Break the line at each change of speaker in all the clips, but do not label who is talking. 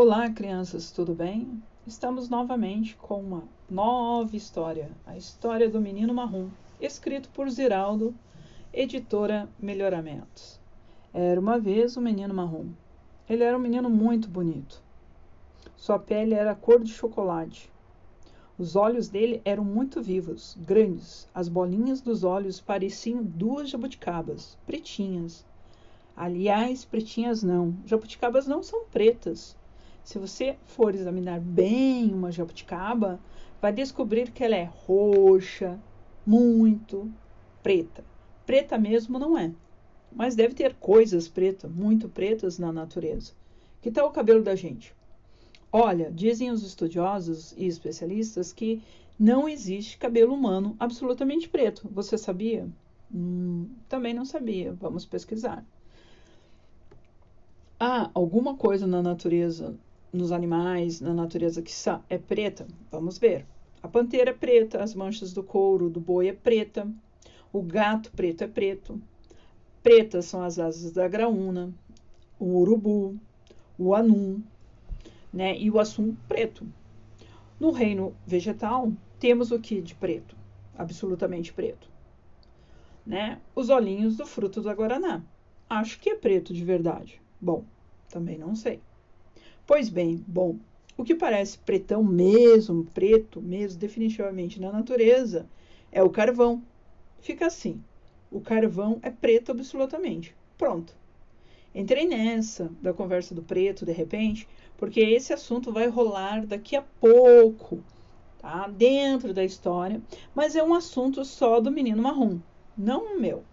Olá, crianças, tudo bem? Estamos novamente com uma nova história, a história do menino marrom, escrito por Ziraldo, editora Melhoramentos. Era uma vez um menino marrom. Ele era um menino muito bonito. Sua pele era cor de chocolate. Os olhos dele eram muito vivos, grandes. As bolinhas dos olhos pareciam duas jabuticabas, pretinhas. Aliás, pretinhas não. Jabuticabas não são pretas se você for examinar bem uma jabuticaba, vai descobrir que ela é roxa, muito preta. Preta mesmo não é, mas deve ter coisas pretas, muito pretas na natureza. Que tal o cabelo da gente? Olha, dizem os estudiosos e especialistas que não existe cabelo humano absolutamente preto. Você sabia? Hum, também não sabia. Vamos pesquisar. Há alguma coisa na natureza nos animais, na natureza que é preta? Vamos ver. A pantera é preta, as manchas do couro do boi é preta, o gato preto é preto, pretas são as asas da graúna, o urubu, o anum, né, e o assum preto. No reino vegetal, temos o que de preto? Absolutamente preto. Né? Os olhinhos do fruto da guaraná. Acho que é preto de verdade. Bom, também não sei. Pois bem, bom, o que parece pretão mesmo, preto mesmo, definitivamente na natureza, é o carvão. Fica assim: o carvão é preto absolutamente. Pronto. Entrei nessa da conversa do preto de repente, porque esse assunto vai rolar daqui a pouco, tá? Dentro da história, mas é um assunto só do menino marrom, não o meu.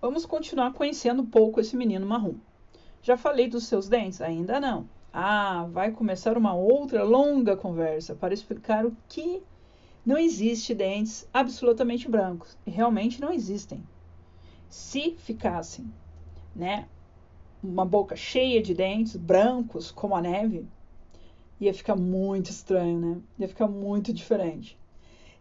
Vamos continuar conhecendo um pouco esse menino marrom. Já falei dos seus dentes? Ainda não. Ah, vai começar uma outra longa conversa para explicar o que não existe dentes absolutamente brancos. E realmente não existem. Se ficassem, né, uma boca cheia de dentes brancos como a neve, ia ficar muito estranho, né? Ia ficar muito diferente.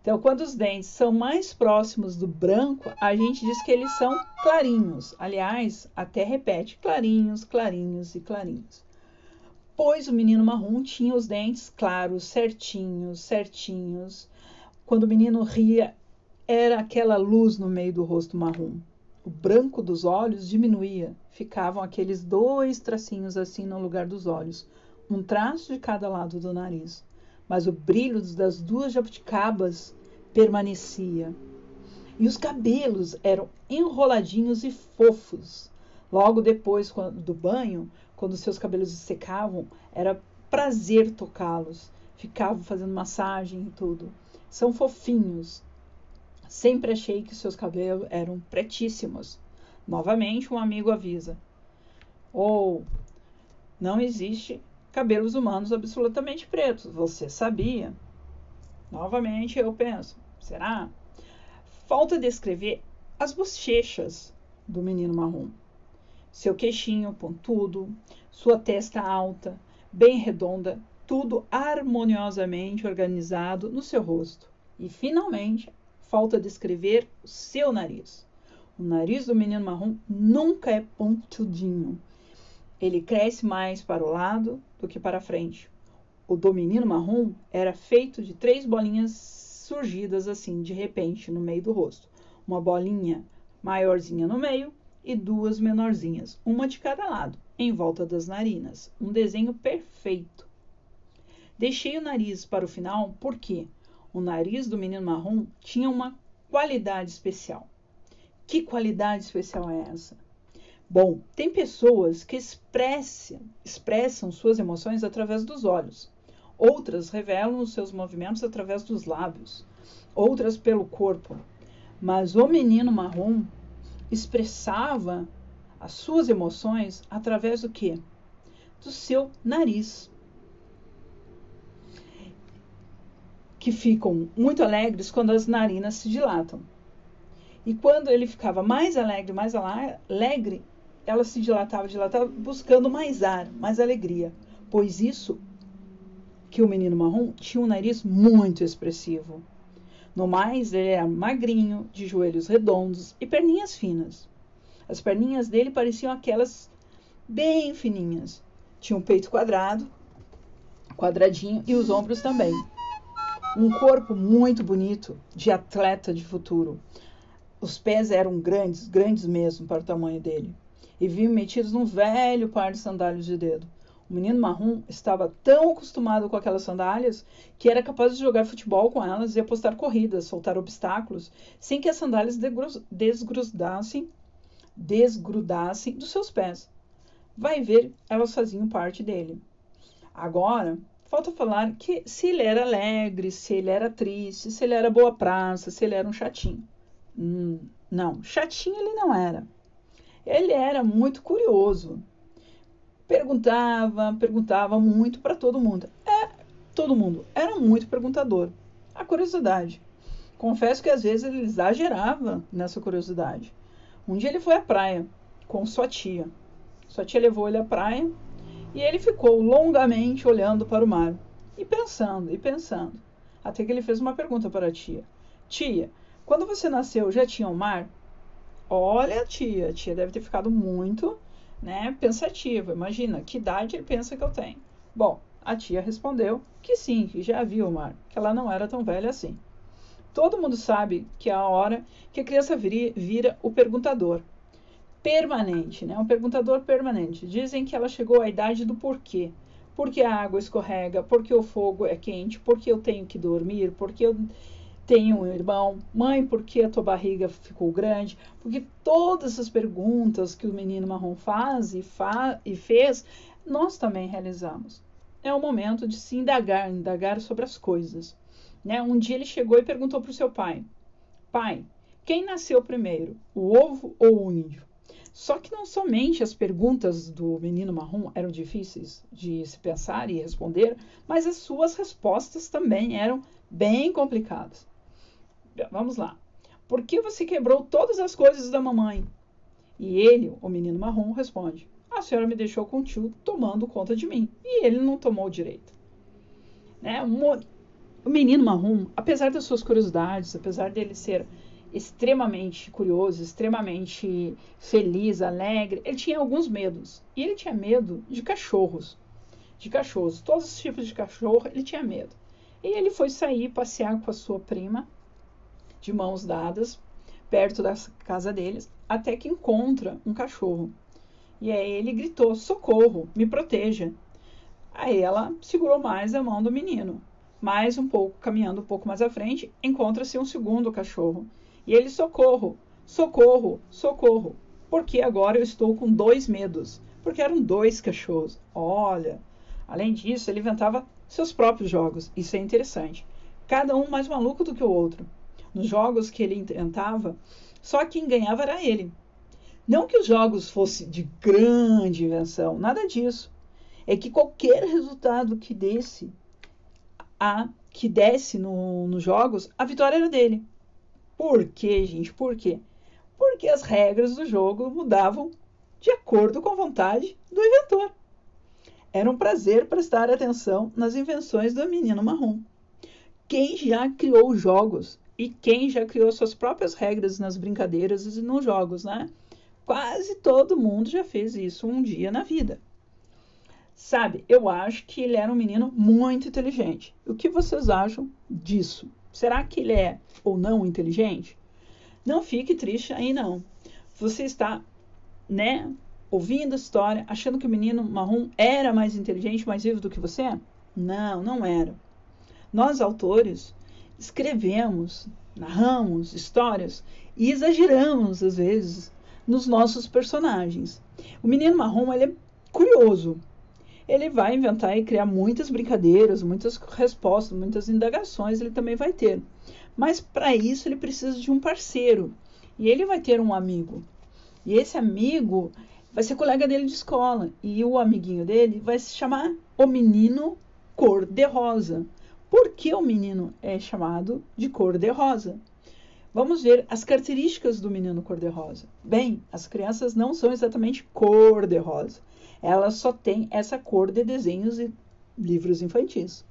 Então, quando os dentes são mais próximos do branco, a gente diz que eles são clarinhos. Aliás, até repete: clarinhos, clarinhos e clarinhos. Pois o menino marrom tinha os dentes claros, certinhos, certinhos. Quando o menino ria, era aquela luz no meio do rosto marrom. O branco dos olhos diminuía, ficavam aqueles dois tracinhos assim no lugar dos olhos, um traço de cada lado do nariz mas o brilho das duas jabuticabas permanecia. E os cabelos eram enroladinhos e fofos. Logo depois do banho, quando seus cabelos secavam, era prazer tocá-los. Ficavam fazendo massagem e tudo. São fofinhos. Sempre achei que seus cabelos eram pretíssimos. Novamente, um amigo avisa: Ou oh, não existe cabelos humanos absolutamente pretos. Você sabia? Novamente eu penso, será? Falta descrever as bochechas do menino marrom. Seu queixinho pontudo, sua testa alta, bem redonda, tudo harmoniosamente organizado no seu rosto. E finalmente, falta descrever o seu nariz. O nariz do menino marrom nunca é pontudinho ele cresce mais para o lado do que para frente. O do menino marrom era feito de três bolinhas surgidas assim, de repente, no meio do rosto. Uma bolinha maiorzinha no meio e duas menorzinhas, uma de cada lado, em volta das narinas. Um desenho perfeito. Deixei o nariz para o final porque o nariz do menino marrom tinha uma qualidade especial. Que qualidade especial é essa? Bom, tem pessoas que expressam, expressam suas emoções através dos olhos. Outras revelam os seus movimentos através dos lábios. Outras pelo corpo. Mas o menino marrom expressava as suas emoções através do quê? Do seu nariz. Que ficam muito alegres quando as narinas se dilatam. E quando ele ficava mais alegre, mais alegre, ela se dilatava, dilatava, buscando mais ar, mais alegria. Pois isso que o menino marrom tinha um nariz muito expressivo. No mais, ele era magrinho, de joelhos redondos e perninhas finas. As perninhas dele pareciam aquelas bem fininhas. Tinha um peito quadrado, quadradinho e os ombros também. Um corpo muito bonito, de atleta de futuro. Os pés eram grandes, grandes mesmo para o tamanho dele, e vinham metidos num velho par de sandálias de dedo. O menino marrom estava tão acostumado com aquelas sandálias que era capaz de jogar futebol com elas e apostar corridas, soltar obstáculos, sem que as sandálias desgrudassem, desgrudassem dos seus pés. Vai ver, elas faziam parte dele. Agora, falta falar que se ele era alegre, se ele era triste, se ele era boa praça, se ele era um chatinho. Hum, não, chatinho ele não era. Ele era muito curioso perguntava, perguntava muito para todo mundo. É, todo mundo. Era muito perguntador. A curiosidade. Confesso que às vezes ele exagerava nessa curiosidade. Um dia ele foi à praia com sua tia. Sua tia levou ele à praia e ele ficou longamente olhando para o mar e pensando e pensando. Até que ele fez uma pergunta para a tia: Tia, quando você nasceu já tinha o um mar? Olha, tia, a tia deve ter ficado muito né, pensativa. Imagina, que idade ele pensa que eu tenho? Bom, a tia respondeu que sim, que já viu o mar, que ela não era tão velha assim. Todo mundo sabe que é a hora que a criança vira, vira o perguntador. Permanente, né? Um perguntador permanente. Dizem que ela chegou à idade do porquê. Porque a água escorrega, porque o fogo é quente, porque eu tenho que dormir, porque eu tem um irmão, mãe, por que a tua barriga ficou grande? Porque todas essas perguntas que o menino marrom faz e, fa e fez, nós também realizamos. É o momento de se indagar, indagar sobre as coisas. Né? Um dia ele chegou e perguntou para o seu pai: Pai, quem nasceu primeiro, o ovo ou o índio? Só que não somente as perguntas do menino marrom eram difíceis de se pensar e responder, mas as suas respostas também eram bem complicadas. Vamos lá. Por que você quebrou todas as coisas da mamãe? E ele, o menino marrom, responde: A senhora me deixou com o tio tomando conta de mim. E ele não tomou direito. Né? O menino marrom, apesar das suas curiosidades, apesar dele ser extremamente curioso, extremamente feliz, alegre, ele tinha alguns medos. E ele tinha medo de cachorros. De cachorros. Todos os tipos de cachorro ele tinha medo. E ele foi sair passear com a sua prima de mãos dadas, perto da casa deles, até que encontra um cachorro. E aí ele gritou: Socorro, me proteja. Aí ela segurou mais a mão do menino. Mais um pouco, caminhando um pouco mais à frente, encontra-se um segundo cachorro. E ele: Socorro, socorro, socorro. Porque agora eu estou com dois medos. Porque eram dois cachorros. Olha. Além disso, ele inventava seus próprios jogos. Isso é interessante. Cada um mais maluco do que o outro nos jogos que ele inventava, só quem ganhava era ele. Não que os jogos fossem de grande invenção, nada disso. É que qualquer resultado que desse, a, que desse no, nos jogos, a vitória era dele. Por quê, gente? Por quê? Porque as regras do jogo mudavam de acordo com a vontade do inventor. Era um prazer prestar atenção nas invenções do menino marrom. Quem já criou jogos e quem já criou suas próprias regras nas brincadeiras e nos jogos, né? Quase todo mundo já fez isso um dia na vida. Sabe, eu acho que ele era um menino muito inteligente. O que vocês acham disso? Será que ele é ou não inteligente? Não fique triste aí não. Você está, né, ouvindo a história, achando que o menino marrom era mais inteligente, mais vivo do que você? Não, não era. Nós autores escrevemos, narramos histórias e exageramos às vezes nos nossos personagens. O menino marrom ele é curioso. Ele vai inventar e criar muitas brincadeiras, muitas respostas, muitas indagações, ele também vai ter. Mas para isso ele precisa de um parceiro. E ele vai ter um amigo. E esse amigo vai ser colega dele de escola. E o amiguinho dele vai se chamar o menino cor-de-rosa. Por que o menino é chamado de cor-de-rosa? Vamos ver as características do menino cor-de-rosa. Bem, as crianças não são exatamente cor-de-rosa. Elas só têm essa cor de desenhos e livros infantis.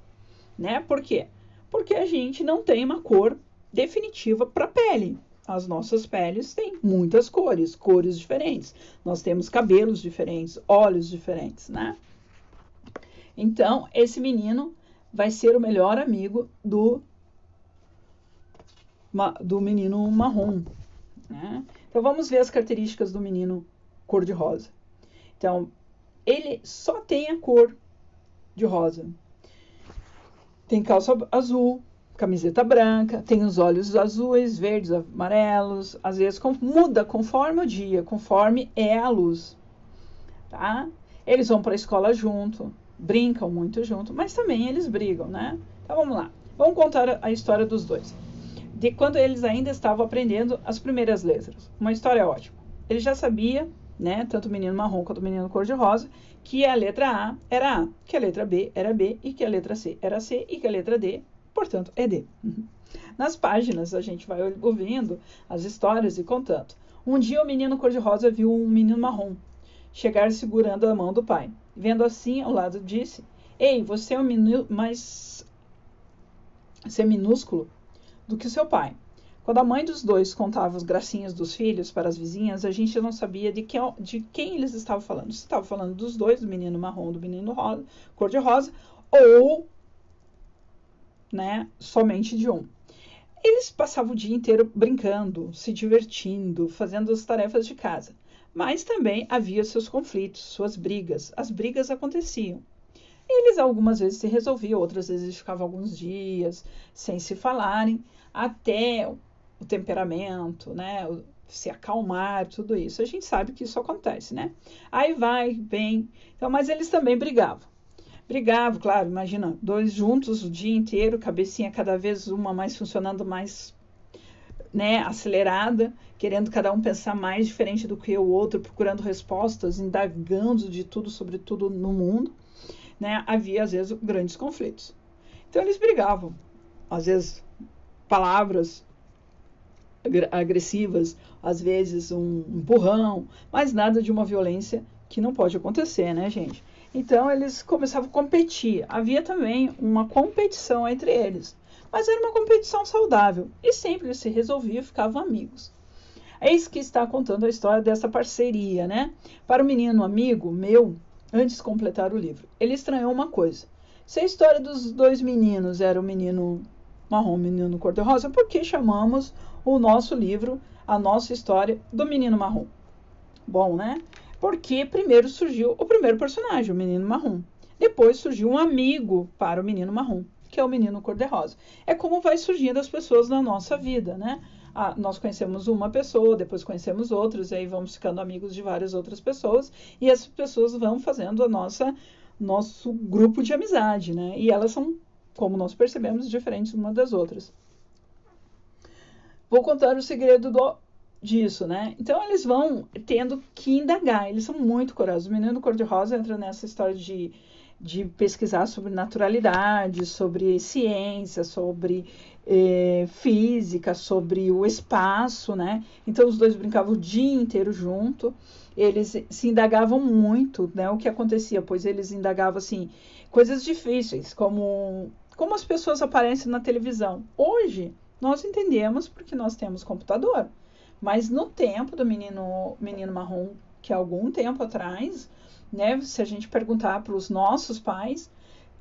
Né? Por quê? Porque a gente não tem uma cor definitiva para a pele. as nossas peles têm muitas cores, cores diferentes. Nós temos cabelos diferentes, olhos diferentes, né? Então, esse menino vai ser o melhor amigo do, do menino marrom. Né? Então, vamos ver as características do menino cor-de-rosa. Então, ele só tem a cor de rosa. Tem calça azul, camiseta branca, tem os olhos azuis, verdes, amarelos, às vezes com, muda conforme o dia, conforme é a luz, tá? Eles vão para a escola junto, brincam muito junto, mas também eles brigam, né? Então vamos lá, vamos contar a história dos dois. De quando eles ainda estavam aprendendo as primeiras letras. Uma história ótima. Ele já sabia, né, tanto o menino marrom quanto o menino cor-de-rosa, que a letra A era A, que a letra B era B e que a letra C era C e que a letra D portanto, é D. Uhum. Nas páginas, a gente vai ouvindo as histórias e contando. Um dia, o menino cor-de-rosa viu um menino marrom chegar segurando a mão do pai. Vendo assim, ao lado disse: Ei, você é um menino mais. É minúsculo do que seu pai. Quando a mãe dos dois contava os gracinhas dos filhos para as vizinhas, a gente não sabia de, de quem eles estavam falando. Se estavam falando dos dois, do menino marrom, do menino rosa, cor-de-rosa, ou né, somente de um. Eles passavam o dia inteiro brincando, se divertindo, fazendo as tarefas de casa. Mas também havia seus conflitos, suas brigas. As brigas aconteciam. Eles algumas vezes se resolviam, outras vezes ficavam alguns dias sem se falarem, até o temperamento, né, se acalmar, tudo isso. A gente sabe que isso acontece, né? Aí vai, vem. Então, mas eles também brigavam. Brigava, claro, imagina, dois juntos o dia inteiro, cabecinha cada vez uma mais funcionando mais né, acelerada, querendo cada um pensar mais diferente do que o outro, procurando respostas, indagando de tudo sobre tudo no mundo, né, havia às vezes grandes conflitos. Então eles brigavam, às vezes palavras agressivas, às vezes um empurrão, mas nada de uma violência que não pode acontecer, né, gente? Então eles começavam a competir. Havia também uma competição entre eles, mas era uma competição saudável e sempre se resolviam e ficavam amigos. Eis que está contando a história dessa parceria, né? Para o menino amigo meu, antes de completar o livro, ele estranhou uma coisa. Se a história dos dois meninos era o menino marrom, o menino cor-de-rosa, por que chamamos o nosso livro, a nossa história, do menino marrom? Bom, né? Porque primeiro surgiu o primeiro personagem, o menino marrom. Depois surgiu um amigo para o menino marrom, que é o menino cor-de-rosa. É como vai surgindo as pessoas na nossa vida, né? Ah, nós conhecemos uma pessoa, depois conhecemos outros, e aí vamos ficando amigos de várias outras pessoas, e essas pessoas vão fazendo a nossa nosso grupo de amizade, né? E elas são, como nós percebemos, diferentes uma das outras. Vou contar o segredo do disso, né? Então eles vão tendo que indagar, eles são muito corajosos. O menino cor-de-rosa entra nessa história de, de pesquisar sobre naturalidade, sobre ciência, sobre eh, física, sobre o espaço, né? Então os dois brincavam o dia inteiro junto. Eles se indagavam muito, né? O que acontecia, pois eles indagavam assim coisas difíceis, como como as pessoas aparecem na televisão. Hoje nós entendemos porque nós temos computador. Mas no tempo do menino, menino marrom, que algum tempo atrás, né, se a gente perguntar para os nossos pais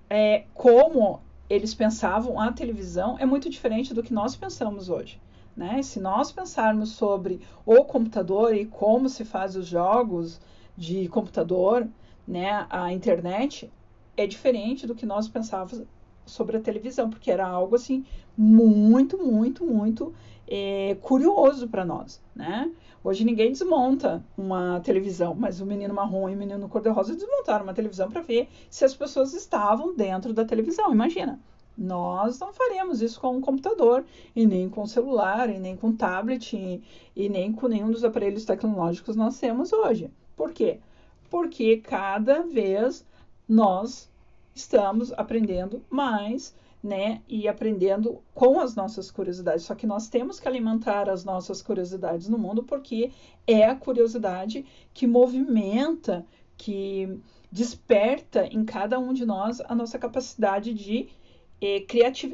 é, como eles pensavam a televisão, é muito diferente do que nós pensamos hoje. Né? Se nós pensarmos sobre o computador e como se faz os jogos de computador, né, a internet, é diferente do que nós pensávamos sobre a televisão, porque era algo assim muito, muito, muito é, curioso para nós, né? Hoje ninguém desmonta uma televisão, mas o menino marrom e o menino cor-de-rosa desmontaram uma televisão para ver se as pessoas estavam dentro da televisão. Imagina, nós não faremos isso com um computador, e nem com celular, e nem com tablet, e, e nem com nenhum dos aparelhos tecnológicos nós temos hoje. Por quê? Porque cada vez nós estamos aprendendo mais, né? E aprendendo com as nossas curiosidades. Só que nós temos que alimentar as nossas curiosidades no mundo, porque é a curiosidade que movimenta, que desperta em cada um de nós a nossa capacidade de eh,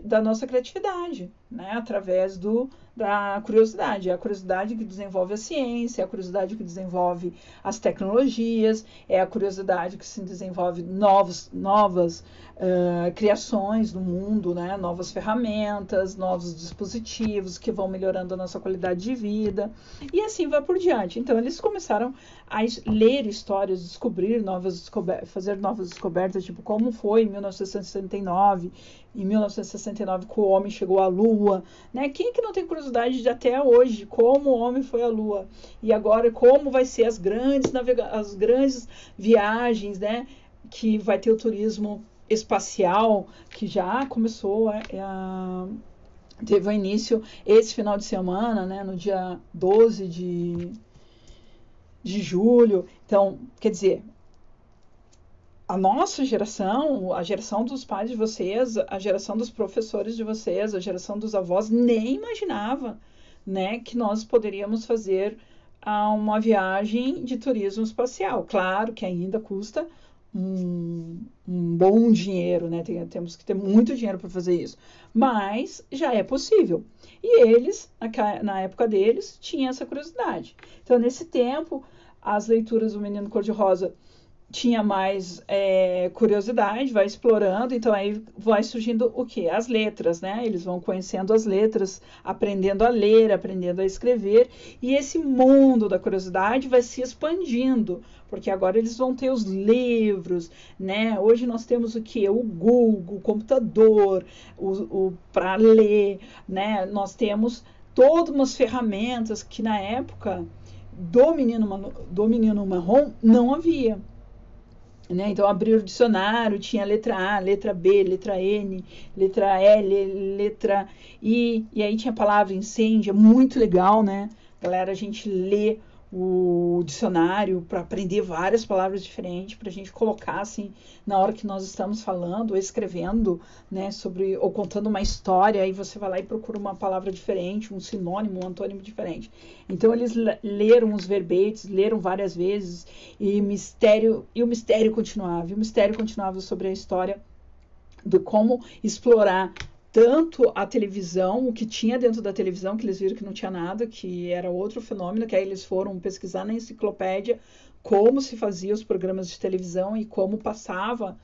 da nossa criatividade, né, através do, da curiosidade. É a curiosidade que desenvolve a ciência, é a curiosidade que desenvolve as tecnologias, é a curiosidade que se desenvolve novos, novas uh, criações no mundo, né, novas ferramentas, novos dispositivos que vão melhorando a nossa qualidade de vida e assim vai por diante. Então eles começaram a ler histórias, descobrir novas descobertas, fazer novas descobertas, tipo como foi em 1969 em 1969 que o homem chegou à Lua, né? Quem que não tem curiosidade de até hoje como o homem foi à Lua e agora como vai ser as grandes navega as grandes viagens, né? Que vai ter o turismo espacial que já começou a, a teve início esse final de semana, né? No dia 12 de de julho. Então, quer dizer, a nossa geração, a geração dos pais de vocês, a geração dos professores de vocês, a geração dos avós, nem imaginava né, que nós poderíamos fazer ah, uma viagem de turismo espacial. Claro que ainda custa um, um bom dinheiro, né? Tem, temos que ter muito dinheiro para fazer isso. Mas já é possível. E eles, na, na época deles, tinham essa curiosidade. Então, nesse tempo, as leituras do Menino Cor-de-Rosa tinha mais é, curiosidade, vai explorando, então aí vai surgindo o que? As letras, né? Eles vão conhecendo as letras, aprendendo a ler, aprendendo a escrever, e esse mundo da curiosidade vai se expandindo, porque agora eles vão ter os livros, né? Hoje nós temos o que? O Google, o computador, o, o para ler, né? Nós temos todas umas ferramentas que na época do menino, do menino marrom não havia. Né? Então, abrir o dicionário, tinha letra A, letra B, letra N, letra L, letra I, e aí tinha a palavra incêndio, é muito legal, né? Galera, a gente lê o dicionário para aprender várias palavras diferentes, para a gente colocar assim na hora que nós estamos falando ou escrevendo, né, sobre ou contando uma história, aí você vai lá e procura uma palavra diferente, um sinônimo, um antônimo diferente. Então eles leram os verbetes, leram várias vezes e mistério e o mistério continuava, e o mistério continuava sobre a história do como explorar tanto a televisão, o que tinha dentro da televisão, que eles viram que não tinha nada, que era outro fenômeno, que aí eles foram pesquisar na enciclopédia como se fazia os programas de televisão e como passava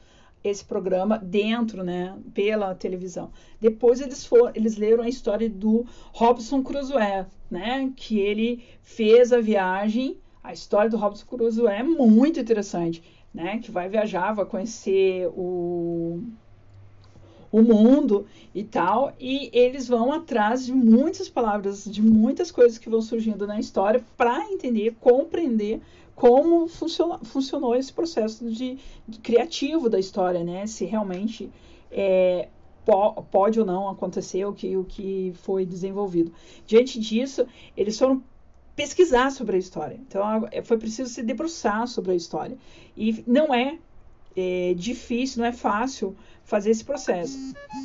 esse programa dentro, né, pela televisão. Depois eles foram, eles leram a história do Robson Crusoe, né, que ele fez a viagem. A história do Robson Crusoe é muito interessante, né, que vai viajar, vai conhecer o o mundo e tal, e eles vão atrás de muitas palavras, de muitas coisas que vão surgindo na história para entender, compreender como funcionou, funcionou esse processo de, de, criativo da história, né? Se realmente é, po, pode ou não acontecer o que, o que foi desenvolvido. Diante disso, eles foram pesquisar sobre a história. Então, foi preciso se debruçar sobre a história. E não é, é difícil, não é fácil fazer esse processo.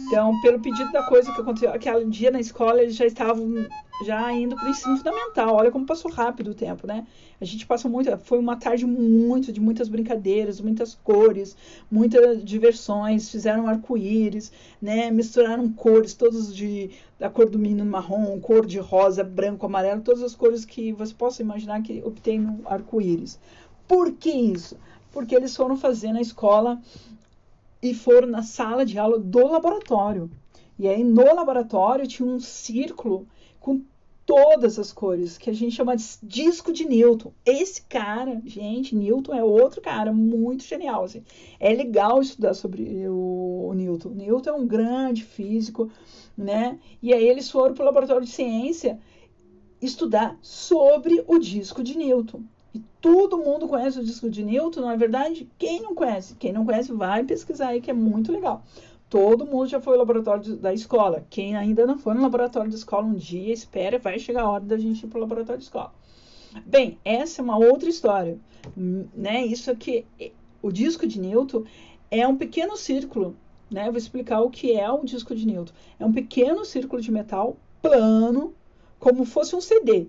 Então, pelo pedido da coisa que aconteceu aquele dia na escola, eles já estavam já indo para o ensino fundamental. Olha como passou rápido o tempo, né? A gente passou muito, foi uma tarde muito de muitas brincadeiras, muitas cores, muitas diversões, fizeram arco-íris, né? Misturaram cores, todos de da cor do menino marrom, cor de rosa, branco, amarelo, todas as cores que você possa imaginar que obtém no arco-íris. Por que isso? Porque eles foram fazer na escola e foram na sala de aula do laboratório. E aí no laboratório tinha um círculo com todas as cores, que a gente chama de disco de Newton. Esse cara, gente, Newton é outro cara muito genial. Assim. É legal estudar sobre o, Newton. Newton é um grande físico, né? E aí eles foram para o laboratório de ciência estudar sobre o disco de Newton. Todo mundo conhece o disco de Newton, não é verdade? Quem não conhece? Quem não conhece, vai pesquisar aí, que é muito legal. Todo mundo já foi ao laboratório da escola. Quem ainda não foi no laboratório da escola um dia, espera, vai chegar a hora da gente ir para o laboratório da escola. Bem, essa é uma outra história. Né? Isso aqui, o disco de Newton é um pequeno círculo. Né? vou explicar o que é o disco de Newton. É um pequeno círculo de metal plano, como fosse um CD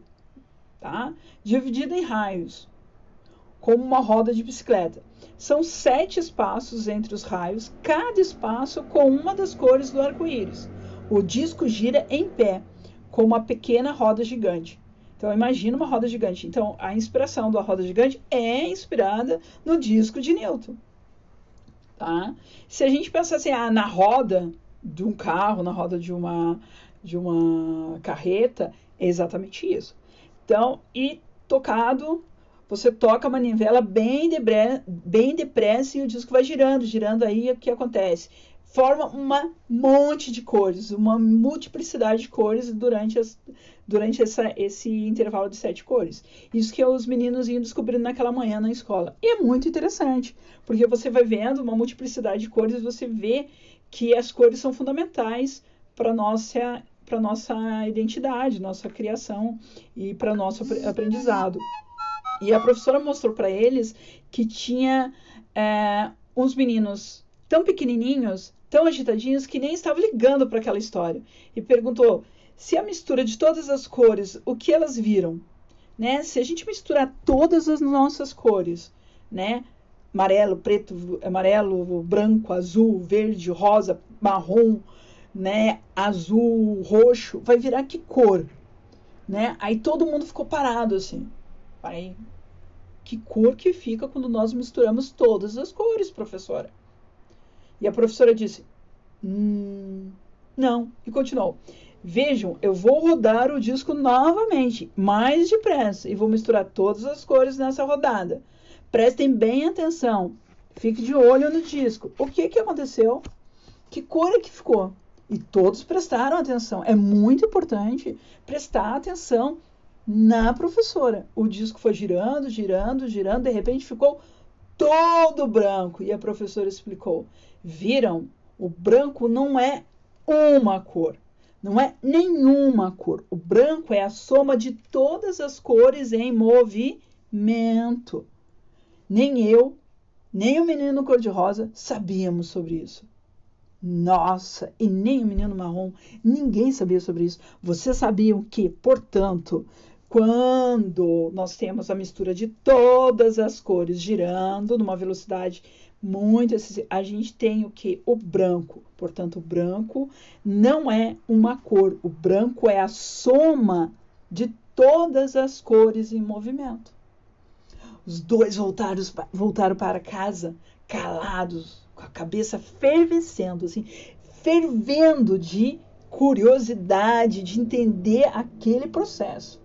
tá? dividida em raios, como uma roda de bicicleta. São sete espaços entre os raios, cada espaço com uma das cores do arco-íris. O disco gira em pé, como uma pequena roda gigante. Então, imagina uma roda gigante. Então, a inspiração da roda gigante é inspirada no disco de Newton. Tá? Se a gente pensar assim, ah, na roda de um carro, na roda de uma, de uma carreta, é exatamente isso. Então, e tocado, você toca a manivela bem, bem depressa e o disco vai girando, girando aí, o que acontece? Forma um monte de cores, uma multiplicidade de cores durante, as, durante essa, esse intervalo de sete cores. Isso que os meninos iam descobrindo naquela manhã na escola. E é muito interessante, porque você vai vendo uma multiplicidade de cores, você vê que as cores são fundamentais para nossa para nossa identidade, nossa criação e para nosso aprendizado. E a professora mostrou para eles que tinha é, uns meninos tão pequenininhos, tão agitadinhos, que nem estavam ligando para aquela história. E perguntou se a mistura de todas as cores, o que elas viram? Né? Se a gente misturar todas as nossas cores, né? amarelo, preto, amarelo, branco, azul, verde, rosa, marrom, né, azul, roxo, vai virar que cor, né? Aí todo mundo ficou parado assim. Aí, que cor que fica quando nós misturamos todas as cores, professora? E a professora disse: hum, não. E continuou. Vejam, eu vou rodar o disco novamente, mais depressa, e vou misturar todas as cores nessa rodada. Prestem bem atenção. Fique de olho no disco. O que, que aconteceu? Que cor é que ficou? E todos prestaram atenção. É muito importante prestar atenção na professora. O disco foi girando, girando, girando, de repente ficou todo branco. E a professora explicou: viram? O branco não é uma cor, não é nenhuma cor. O branco é a soma de todas as cores em movimento. Nem eu, nem o menino cor-de-rosa sabíamos sobre isso. Nossa, e nem o menino marrom, ninguém sabia sobre isso. Vocês sabiam que, portanto, quando nós temos a mistura de todas as cores girando numa velocidade muito a gente tem o que? O branco. Portanto, o branco não é uma cor, o branco é a soma de todas as cores em movimento. Os dois voltaram, voltaram para casa calados, com a cabeça fervescendo, assim, fervendo de curiosidade, de entender aquele processo.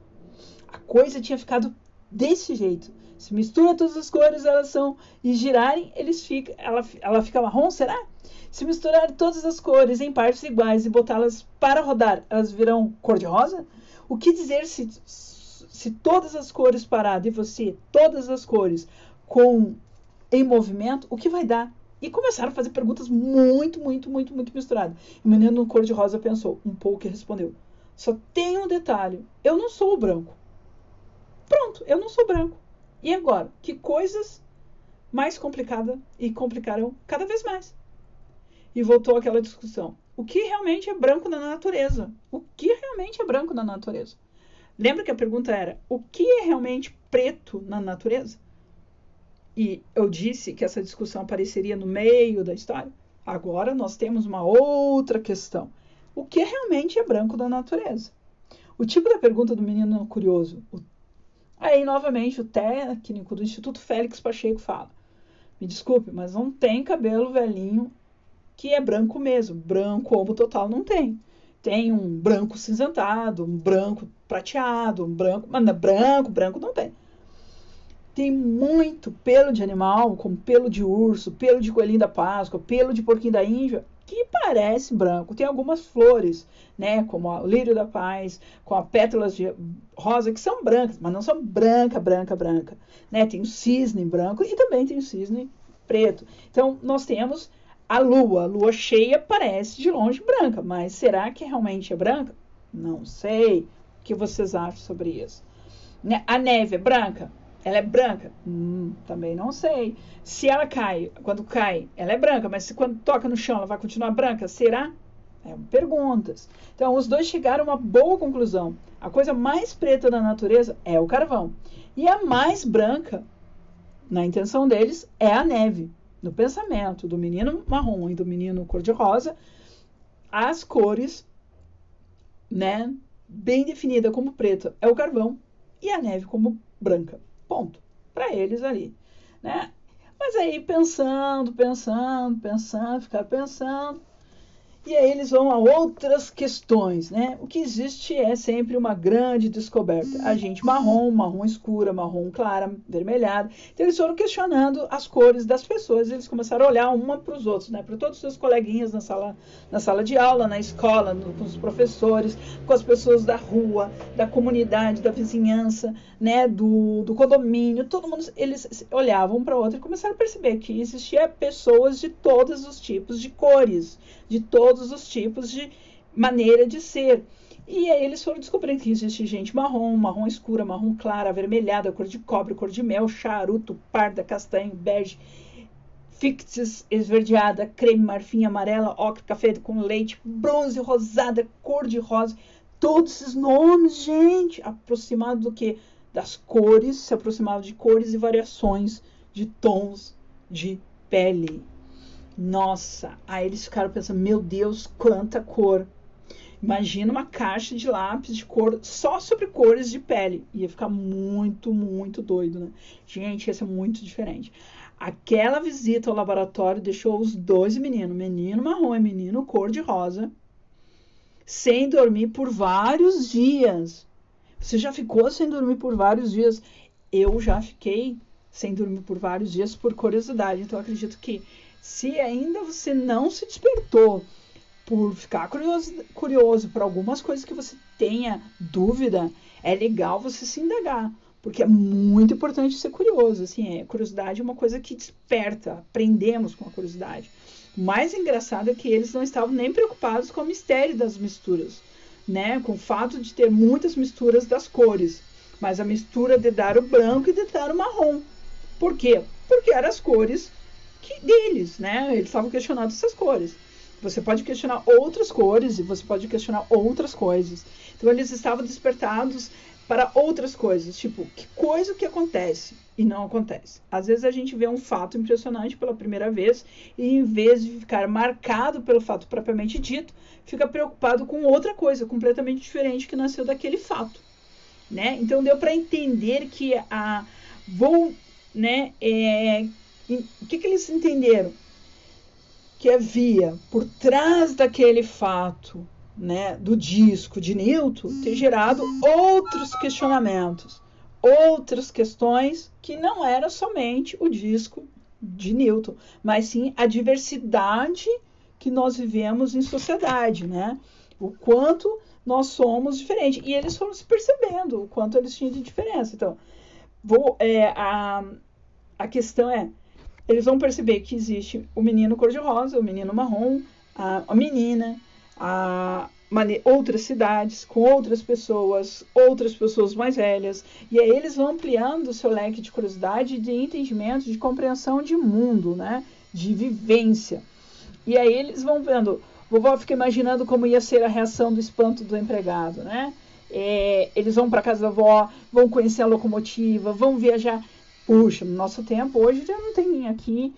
A coisa tinha ficado desse jeito. Se mistura todas as cores, elas são e girarem, eles fica, ela, ela fica marrom, será? Se misturar todas as cores em partes iguais e botá-las para rodar, elas virão cor de rosa? O que dizer se se todas as cores paradas e você, todas as cores com em movimento, o que vai dar? E começaram a fazer perguntas muito, muito, muito, muito misturadas. O menino no cor de rosa pensou um pouco e respondeu: Só tem um detalhe, eu não sou o branco. Pronto, eu não sou branco. E agora? Que coisas mais complicadas e complicaram cada vez mais. E voltou aquela discussão. O que realmente é branco na natureza? O que realmente é branco na natureza? Lembra que a pergunta era: o que é realmente preto na natureza? E eu disse que essa discussão apareceria no meio da história. Agora nós temos uma outra questão: o que realmente é branco na natureza? O tipo da pergunta do menino curioso. O... Aí, novamente, o técnico do Instituto Félix Pacheco fala: me desculpe, mas não tem cabelo velhinho que é branco mesmo. Branco como total não tem tem um branco cinzentado, um branco prateado, um branco. Mas é branco, branco não tem. Tem muito pelo de animal, como pelo de urso, pelo de coelhinho da Páscoa, pelo de porquinho da Índia, que parece branco. Tem algumas flores, né, como o lírio da paz, com as pétalas de rosa, que são brancas, mas não são branca, branca, branca. Né? Tem o cisne branco e também tem o cisne preto. Então, nós temos a lua, a lua cheia, parece de longe branca, mas será que realmente é branca? Não sei. O que vocês acham sobre isso? Né, a neve é branca? Ela é branca? Hum, também não sei. Se ela cai, quando cai, ela é branca, mas se quando toca no chão ela vai continuar branca? Será? É, perguntas. Então, os dois chegaram a uma boa conclusão. A coisa mais preta da natureza é o carvão. E a mais branca, na intenção deles, é a neve no pensamento do menino marrom e do menino cor-de-rosa, as cores né, bem definida como preta é o carvão e a neve como branca. Ponto. Para eles ali, né? Mas aí pensando, pensando, pensando, ficar pensando, e aí eles vão a outras questões, né? O que existe é sempre uma grande descoberta. A gente marrom, marrom escura, marrom clara, vermelhada. Então eles foram questionando as cores das pessoas. Eles começaram a olhar uma para os outros, né? Para todos os seus coleguinhas na sala, na sala de aula, na escola, no, com os professores, com as pessoas da rua, da comunidade, da vizinhança, né? Do, do condomínio. Todo mundo, eles olhavam para outro e começaram a perceber que existia pessoas de todos os tipos de cores, de todos os tipos de maneira de ser. E aí eles foram descobrindo que existe gente marrom, marrom escura, marrom clara, avermelhada, cor de cobre, cor de mel, charuto, parda, castanho, bege, fictis, esverdeada, creme, marfim, amarela, ocre, café com leite, bronze, rosada, cor de rosa. Todos esses nomes, gente, aproximado do que? Das cores, se aproximado de cores e variações de tons de pele. Nossa, aí eles ficaram pensando, meu Deus, quanta cor. Imagina uma caixa de lápis de cor só sobre cores de pele. Ia ficar muito, muito doido, né? Gente, ia ser muito diferente. Aquela visita ao laboratório deixou os dois meninos, menino marrom e menino cor-de-rosa, sem dormir por vários dias. Você já ficou sem dormir por vários dias? Eu já fiquei sem dormir por vários dias por curiosidade. Então, acredito que se ainda você não se despertou por ficar curioso, curioso por algumas coisas que você tenha dúvida, é legal você se indagar, porque é muito importante ser curioso. Assim, é, curiosidade é uma coisa que desperta, aprendemos com a curiosidade. O mais engraçado é que eles não estavam nem preocupados com o mistério das misturas, né? Com o fato de ter muitas misturas das cores, mas a mistura de dar o branco e de dar o marrom. Por quê? Porque eram as cores que, deles, né? Eles estavam questionando essas cores. Você pode questionar outras cores e você pode questionar outras coisas. Então eles estavam despertados para outras coisas, tipo, que coisa que acontece e não acontece. Às vezes a gente vê um fato impressionante pela primeira vez e em vez de ficar marcado pelo fato propriamente dito, fica preocupado com outra coisa completamente diferente que nasceu daquele fato, né? Então deu para entender que a vou, né, é, o que, que eles entenderam? Que havia por trás daquele fato né, do disco de Newton ter gerado outros questionamentos, outras questões que não era somente o disco de Newton, mas sim a diversidade que nós vivemos em sociedade, né? O quanto nós somos diferentes. E eles foram se percebendo o quanto eles tinham de diferença. Então, vou, é, a, a questão é, eles vão perceber que existe o menino cor-de-rosa, o menino marrom, a, a menina, a, outras cidades, com outras pessoas, outras pessoas mais velhas, e aí eles vão ampliando o seu leque de curiosidade, de entendimento, de compreensão de mundo, né? de vivência. E aí eles vão vendo, vovó fica imaginando como ia ser a reação do espanto do empregado, né? É, eles vão para casa da avó, vão conhecer a locomotiva, vão viajar puxa, no nosso tempo, hoje já não tem aqui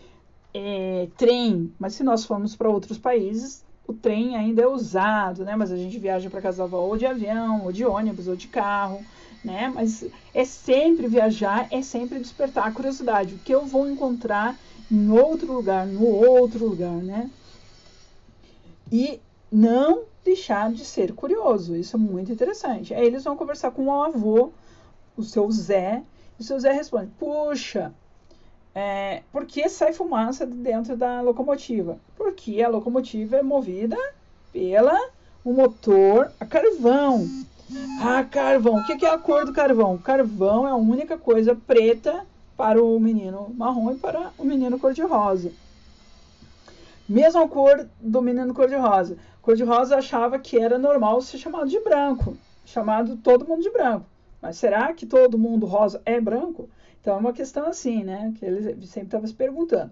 é, trem, mas se nós formos para outros países, o trem ainda é usado, né? Mas a gente viaja para casa da avó ou de avião, ou de ônibus, ou de carro, né? Mas é sempre viajar, é sempre despertar a curiosidade. O que eu vou encontrar em outro lugar, no outro lugar, né? E não deixar de ser curioso. Isso é muito interessante. Aí eles vão conversar com o avô, o seu Zé, o seu Zé responde: Puxa, é, por que sai fumaça de dentro da locomotiva? Porque a locomotiva é movida pela um motor a carvão. Ah, carvão. O que é a cor do carvão? Carvão é a única coisa preta para o menino marrom e para o menino cor-de-rosa. Mesma cor do menino cor-de-rosa. Cor-de-rosa achava que era normal ser chamado de branco, chamado todo mundo de branco. Mas será que todo mundo rosa é branco? Então é uma questão assim, né? Que ele sempre estava se perguntando.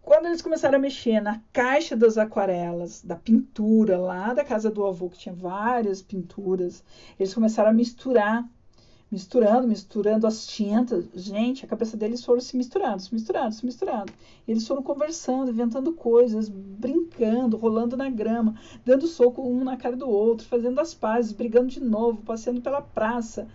Quando eles começaram a mexer na caixa das aquarelas, da pintura lá da casa do avô, que tinha várias pinturas, eles começaram a misturar, misturando, misturando as tintas. Gente, a cabeça deles foram se misturando, se misturando, se misturando. Eles foram conversando, inventando coisas, brincando, rolando na grama, dando soco um na cara do outro, fazendo as pazes, brigando de novo, passeando pela praça,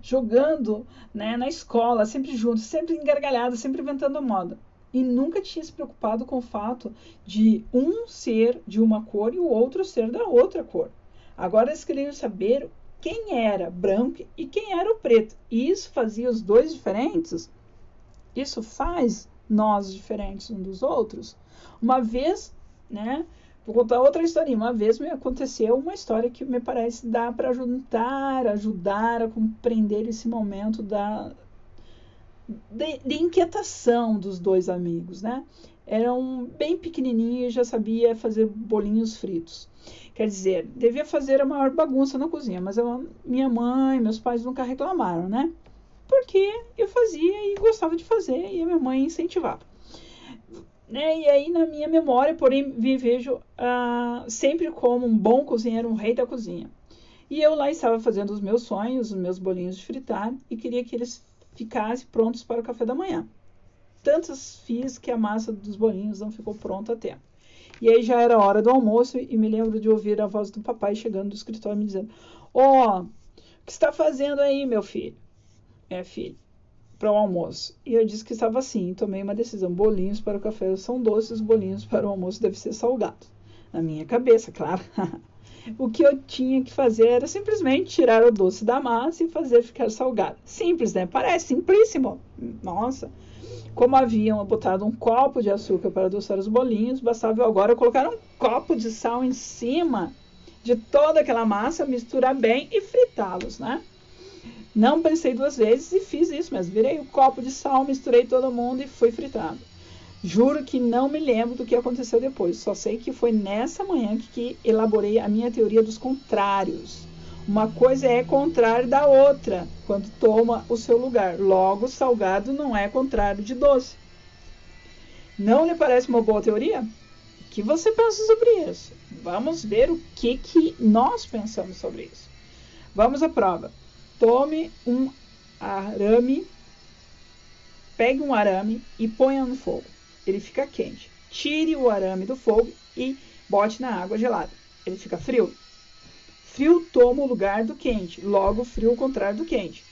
jogando né, na escola, sempre juntos, sempre engargalhados, sempre inventando moda. E nunca tinha se preocupado com o fato de um ser de uma cor e o outro ser da outra cor. Agora eles queriam saber quem era branco e quem era o preto. E isso fazia os dois diferentes. Isso faz nós diferentes uns dos outros. Uma vez, né? Vou contar outra história. Uma vez me aconteceu uma história que me parece dar para ajudar, ajudar a compreender esse momento da de, de, inquietação dos dois amigos, né? Eram bem pequenininhos e já sabia fazer bolinhos fritos. Quer dizer, devia fazer a maior bagunça na cozinha, mas eu, minha mãe, meus pais nunca reclamaram, né? Porque eu fazia e gostava de fazer e a minha mãe incentivava. Né? E aí, na minha memória, porém, vejo uh, sempre como um bom cozinheiro, um rei da cozinha. E eu lá estava fazendo os meus sonhos, os meus bolinhos de fritar, e queria que eles ficassem prontos para o café da manhã. Tantos fiz que a massa dos bolinhos não ficou pronta a tempo. E aí já era hora do almoço e me lembro de ouvir a voz do papai chegando do escritório me dizendo: Ó, oh, o que está fazendo aí, meu filho? É, filho, para o almoço. E eu disse que estava assim, tomei uma decisão: bolinhos para o café são doces, bolinhos para o almoço deve ser salgado. Na minha cabeça, claro. o que eu tinha que fazer era simplesmente tirar o doce da massa e fazer ficar salgado. Simples, né? Parece simplíssimo. Nossa. Como haviam botado um copo de açúcar para adoçar os bolinhos, bastava agora colocar um copo de sal em cima de toda aquela massa, misturar bem e fritá-los, né? Não pensei duas vezes e fiz isso mesmo. Virei o um copo de sal, misturei todo mundo e fui fritado. Juro que não me lembro do que aconteceu depois. Só sei que foi nessa manhã que elaborei a minha teoria dos contrários. Uma coisa é contrário da outra quando toma o seu lugar. Logo, salgado não é contrário de doce. Não lhe parece uma boa teoria? O que você pensa sobre isso? Vamos ver o que, que nós pensamos sobre isso. Vamos à prova. Tome um arame, pegue um arame e ponha no fogo. Ele fica quente. Tire o arame do fogo e bote na água gelada. Ele fica frio frio toma o lugar do quente, logo frio o contrário do quente.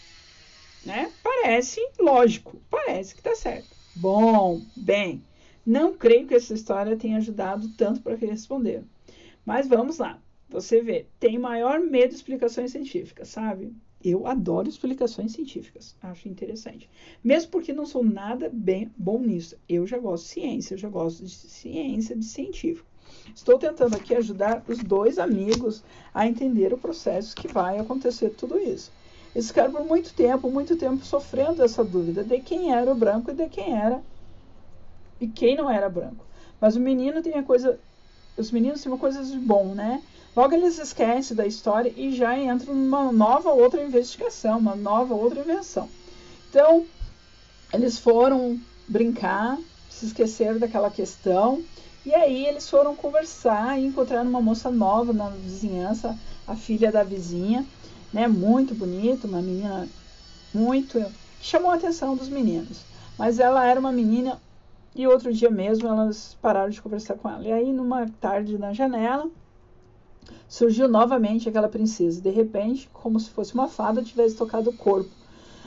Né? Parece lógico, parece que está certo. Bom, bem, não creio que essa história tenha ajudado tanto para responder. Mas vamos lá. Você vê, tem maior medo de explicações científicas, sabe? Eu adoro explicações científicas, acho interessante. Mesmo porque não sou nada bem bom nisso. Eu já gosto de ciência, eu já gosto de ciência, de científico. Estou tentando aqui ajudar os dois amigos a entender o processo que vai acontecer tudo isso. Eles ficaram por muito tempo, muito tempo sofrendo essa dúvida de quem era o branco e de quem era e quem não era branco. Mas o menino tem a coisa, os meninos têm uma coisa de bom, né? Logo eles esquecem da história e já entram numa nova outra investigação, uma nova outra invenção. Então, eles foram brincar, se esqueceram daquela questão e aí eles foram conversar e encontraram uma moça nova na vizinhança, a filha da vizinha, né? Muito bonita, uma menina muito chamou a atenção dos meninos. Mas ela era uma menina e outro dia mesmo elas pararam de conversar com ela. E aí numa tarde na janela surgiu novamente aquela princesa. De repente, como se fosse uma fada tivesse tocado o corpo,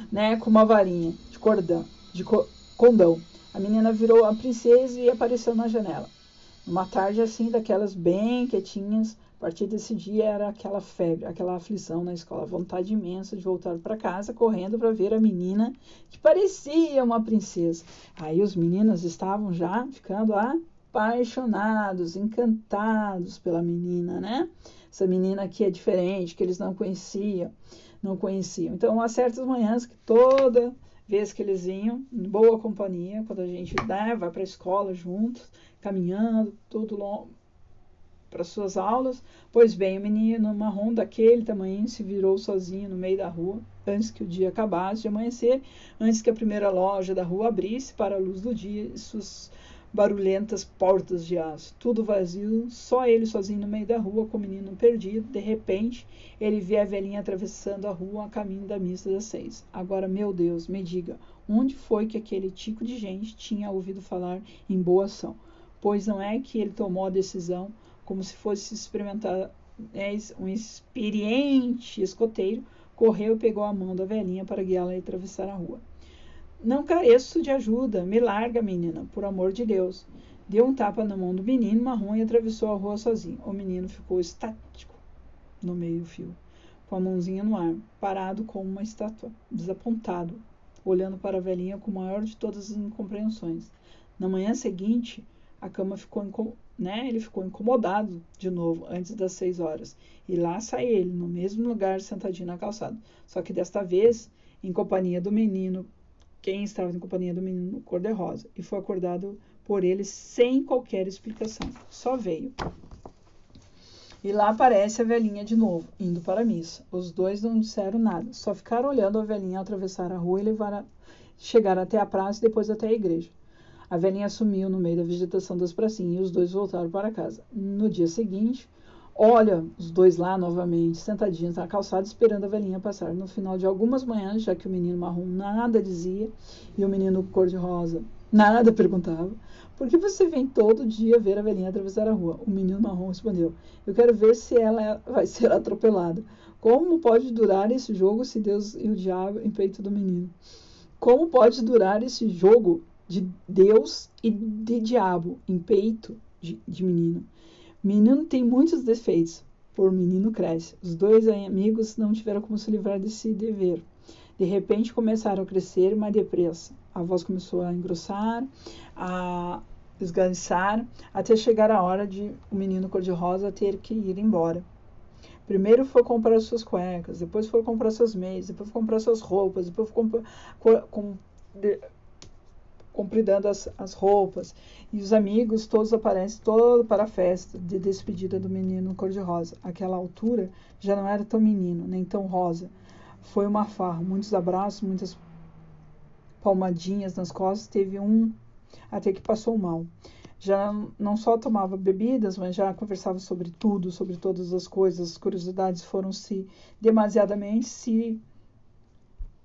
né, com uma varinha de cordão, de co condão. A menina virou a princesa e apareceu na janela. Uma tarde assim, daquelas bem quietinhas, a partir desse dia era aquela febre, aquela aflição na escola, vontade imensa de voltar para casa correndo para ver a menina que parecia uma princesa. Aí os meninos estavam já ficando apaixonados, encantados pela menina, né? Essa menina que é diferente, que eles não conheciam, não conheciam. Então, há certas manhãs que toda vez que eles iam, em boa companhia, quando a gente né, vai para a escola juntos, caminhando, tudo longo para suas aulas. Pois bem, o menino marrom daquele tamanho se virou sozinho no meio da rua, antes que o dia acabasse de amanhecer, antes que a primeira loja da rua abrisse para a luz do dia e suas barulhentas portas de aço, tudo vazio, só ele sozinho no meio da rua com o menino perdido. De repente, ele vê a velhinha atravessando a rua a caminho da missa das seis. Agora, meu Deus, me diga, onde foi que aquele tico de gente tinha ouvido falar em boa ação? Pois não é que ele tomou a decisão como se fosse experimentar é, um experiente escoteiro, correu e pegou a mão da velhinha para guiá-la a atravessar a rua. Não careço de ajuda. Me larga, menina, por amor de Deus. Deu um tapa na mão do menino marrom e atravessou a rua sozinho. O menino ficou estático no meio-fio, com a mãozinha no ar, parado como uma estátua, desapontado, olhando para a velhinha com a maior de todas as incompreensões. Na manhã seguinte, a cama ficou né, ele ficou incomodado de novo antes das seis horas. E lá sai ele, no mesmo lugar, sentadinho na calçada. Só que desta vez, em companhia do menino quem estava em companhia do menino cor-de-rosa e foi acordado por ele sem qualquer explicação. Só veio. E lá aparece a velhinha de novo, indo para a missa. Os dois não disseram nada, só ficaram olhando a velhinha atravessar a rua e levar a... chegar até a praça e depois até a igreja. A velhinha sumiu no meio da vegetação das pracinhas e os dois voltaram para casa. No dia seguinte, Olha, os dois lá novamente, sentadinhos na calçada, esperando a velhinha passar. No final de algumas manhãs, já que o menino marrom nada dizia e o menino cor-de-rosa nada perguntava, por que você vem todo dia ver a velhinha atravessar a rua? O menino marrom respondeu: Eu quero ver se ela vai ser atropelada. Como pode durar esse jogo se Deus e o diabo em peito do menino? Como pode durar esse jogo de Deus e de diabo em peito de, de menino? Menino tem muitos defeitos, por menino cresce. Os dois amigos não tiveram como se livrar desse dever. De repente começaram a crescer mais depressa. A voz começou a engrossar, a esganiçar, até chegar a hora de o menino cor-de-rosa ter que ir embora. Primeiro foi comprar suas cuecas, depois foi comprar suas meias, depois foi comprar suas roupas, depois foi comprar, com, de, compridando as, as roupas. E os amigos todos aparecem todo para a festa de despedida do menino cor-de-rosa. Aquela altura já não era tão menino, nem tão rosa. Foi uma farra, muitos abraços, muitas palmadinhas nas costas. Teve um até que passou mal. Já não só tomava bebidas, mas já conversava sobre tudo, sobre todas as coisas. As curiosidades foram se demasiadamente se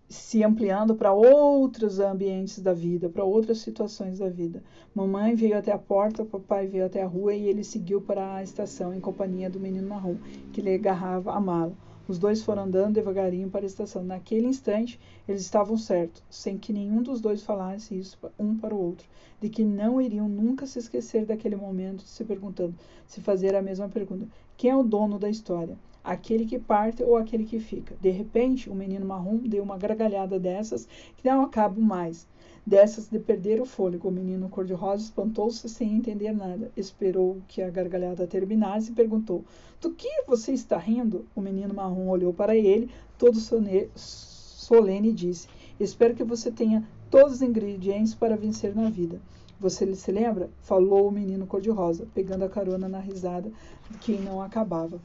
se ampliando para outros ambientes da vida, para outras situações da vida. Mamãe veio até a porta, papai veio até a rua e ele seguiu para a estação em companhia do menino marrom, que lhe agarrava a mala. Os dois foram andando devagarinho para a estação. Naquele instante, eles estavam certos, sem que nenhum dos dois falasse isso um para o outro, de que não iriam nunca se esquecer daquele momento, se perguntando, se fazer a mesma pergunta: quem é o dono da história? Aquele que parte ou aquele que fica. De repente, o menino marrom deu uma gargalhada dessas que não acabam mais. Dessas de perder o fôlego, o menino cor-de-rosa espantou-se sem entender nada. Esperou que a gargalhada terminasse e perguntou: Do que você está rindo? O menino marrom olhou para ele, todo solene, e disse: Espero que você tenha todos os ingredientes para vencer na vida. Você se lembra? Falou o menino cor-de-rosa, pegando a carona na risada que não acabava.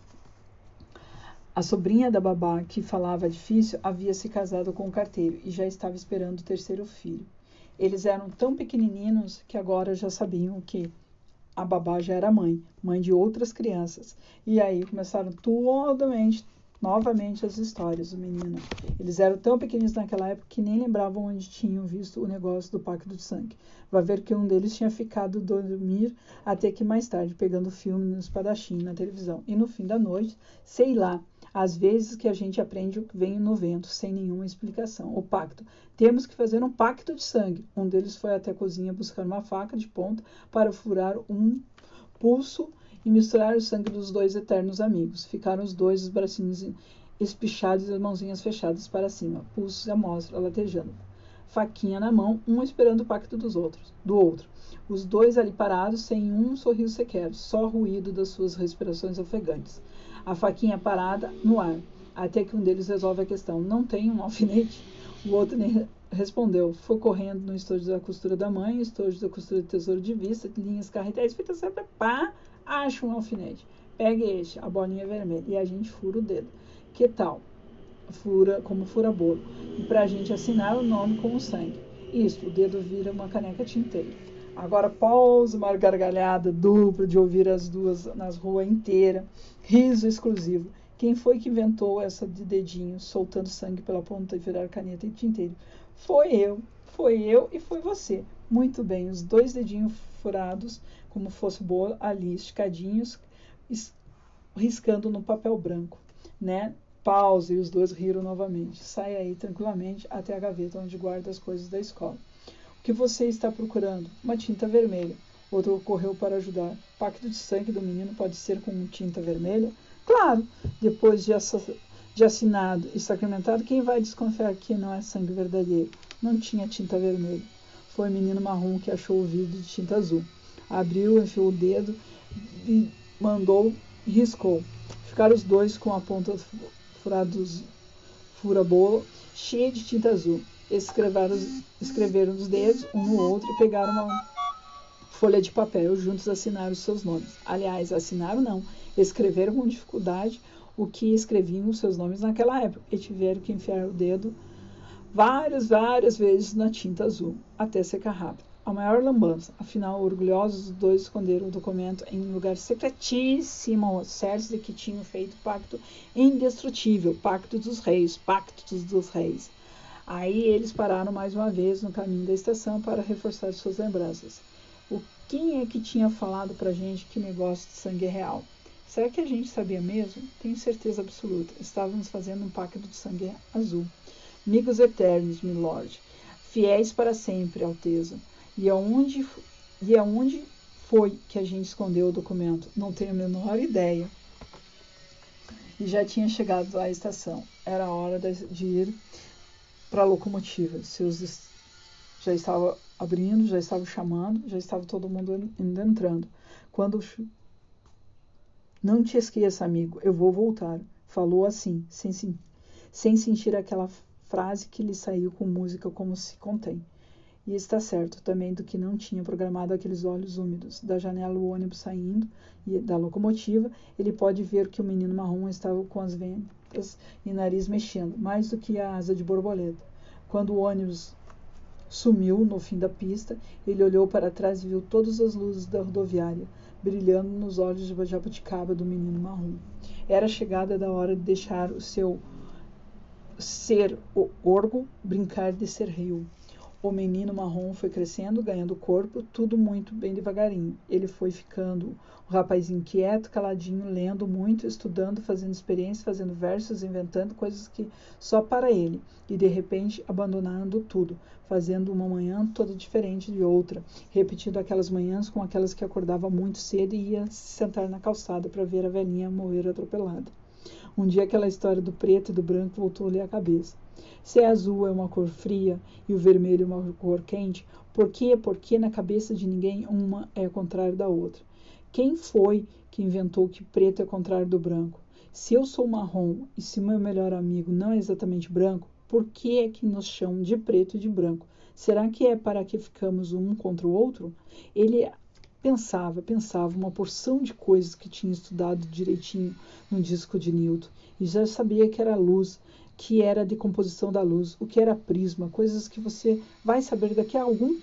A sobrinha da babá, que falava difícil, havia se casado com o carteiro e já estava esperando o terceiro filho. Eles eram tão pequenininhos que agora já sabiam que a babá já era mãe, mãe de outras crianças. E aí começaram totalmente, novamente as histórias do menino. Eles eram tão pequeninos naquela época que nem lembravam onde tinham visto o negócio do pacto de sangue. Vai ver que um deles tinha ficado dormir até que mais tarde, pegando filme no espadachim na televisão. E no fim da noite, sei lá, às vezes que a gente aprende o que vem no vento, sem nenhuma explicação. O pacto. Temos que fazer um pacto de sangue. Um deles foi até a cozinha buscar uma faca de ponta para furar um pulso e misturar o sangue dos dois eternos amigos. Ficaram os dois, os bracinhos espichados e as mãozinhas fechadas para cima, pulsos à mostra, latejando. Faquinha na mão, um esperando o pacto dos outros, do outro. Os dois ali parados, sem um sorriso sequer, só ruído das suas respirações ofegantes a faquinha parada no ar, até que um deles resolve a questão. Não tem um alfinete? O outro nem respondeu. Foi correndo no estojo da costura da mãe, estojo da costura do tesouro de vista, linhas carretéis, fita sempre pá, acha um alfinete. Pega este, a bolinha vermelha, e a gente fura o dedo. Que tal? Fura como fura bolo. E pra gente assinar o nome com o sangue. Isso, o dedo vira uma caneca tinteira. Agora pausa, uma gargalhada dupla de ouvir as duas nas ruas inteira. Riso exclusivo. Quem foi que inventou essa de dedinho, soltando sangue pela ponta e virar caneta e tinteiro? Foi eu, foi eu e foi você. Muito bem, os dois dedinhos furados, como fosse bolo, ali esticadinhos, riscando no papel branco, né? Pausa e os dois riram novamente. Sai aí tranquilamente até a gaveta onde guarda as coisas da escola. Que você está procurando? Uma tinta vermelha. Outro correu para ajudar. Pacto de sangue do menino pode ser com tinta vermelha? Claro, depois de, de assinado e sacramentado, quem vai desconfiar que não é sangue verdadeiro? Não tinha tinta vermelha. Foi o menino marrom que achou o vidro de tinta azul. Abriu, enfiou o dedo e mandou e riscou. Ficaram os dois com a ponta furada fura-bolo, cheia de tinta azul. Escreveram, escreveram os dedos um no outro e pegaram uma folha de papel. Juntos assinaram os seus nomes. Aliás, assinaram não escreveram com dificuldade o que escreviam os seus nomes naquela época e tiveram que enfiar o dedo várias, várias vezes na tinta azul, até secar rápido. A maior lambança. Afinal, orgulhosos, os dois esconderam o documento em um lugar secretíssimo, certos de que tinham feito pacto indestrutível, pacto dos reis, pacto dos reis. Aí eles pararam mais uma vez no caminho da estação para reforçar suas lembranças. O quem é que tinha falado pra gente que negócio de sangue é real? Será que a gente sabia mesmo? Tenho certeza absoluta. Estávamos fazendo um pacto de sangue azul. Amigos eternos, milord. Fiéis para sempre, Alteza. E aonde, e aonde foi que a gente escondeu o documento? Não tenho a menor ideia. E já tinha chegado à estação. Era hora de ir para a locomotiva. Seus já estava abrindo, já estava chamando, já estava todo mundo entrando. Quando não te esqueça, amigo, eu vou voltar. Falou assim, sem, sem sentir aquela frase que lhe saiu com música como se contém. E está certo também do que não tinha programado aqueles olhos úmidos. Da janela o ônibus saindo e da locomotiva, ele pode ver que o menino marrom estava com as ventas e nariz mexendo, mais do que a asa de borboleta. Quando o ônibus sumiu no fim da pista, ele olhou para trás e viu todas as luzes da rodoviária brilhando nos olhos de jabuticaba do menino marrom. Era chegada da hora de deixar o seu ser o orgo brincar de ser rio. O menino marrom foi crescendo, ganhando corpo, tudo muito bem devagarinho. Ele foi ficando um rapazinho quieto, caladinho, lendo muito, estudando, fazendo experiências, fazendo versos, inventando coisas que só para ele. E de repente abandonando tudo, fazendo uma manhã toda diferente de outra, repetindo aquelas manhãs com aquelas que acordava muito cedo e ia se sentar na calçada para ver a velhinha morrer atropelada. Um dia aquela história do preto e do branco voltou-lhe à cabeça. Se a azul é uma cor fria e o vermelho uma cor quente, por que porque na cabeça de ninguém uma é ao contrário da outra? Quem foi que inventou que preto é contrário do branco? Se eu sou marrom e se meu melhor amigo não é exatamente branco, por que é que nos chamam de preto e de branco? Será que é para que ficamos um contra o outro? Ele pensava, pensava uma porção de coisas que tinha estudado direitinho no disco de Newton e já sabia que era luz, que era decomposição da luz, o que era prisma, coisas que você vai saber daqui a algum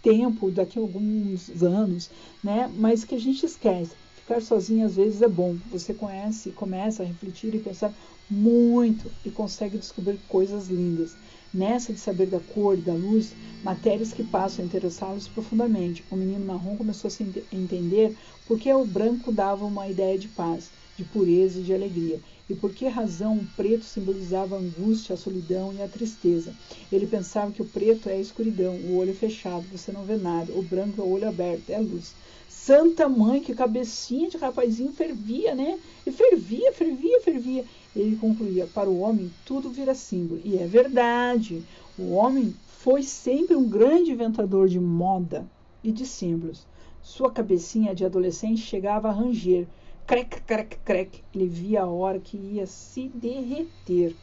tempo, daqui a alguns anos, né? Mas que a gente esquece. Ficar sozinho às vezes é bom. Você conhece, começa a refletir e pensar muito e consegue descobrir coisas lindas. Nessa de saber da cor da luz, matérias que passam a interessá-los profundamente. O menino marrom começou a se entender porque o branco dava uma ideia de paz, de pureza e de alegria e por que razão o preto simbolizava a angústia, a solidão e a tristeza. Ele pensava que o preto é a escuridão, o olho fechado, você não vê nada, o branco é o olho aberto, é a luz. Santa mãe, que cabecinha de rapazinho fervia, né? E fervia, fervia, fervia. Ele concluía: para o homem tudo vira símbolo. E é verdade. O homem foi sempre um grande inventador de moda e de símbolos. Sua cabecinha de adolescente chegava a ranger crec, crec, crec. Ele via a hora que ia se derreter.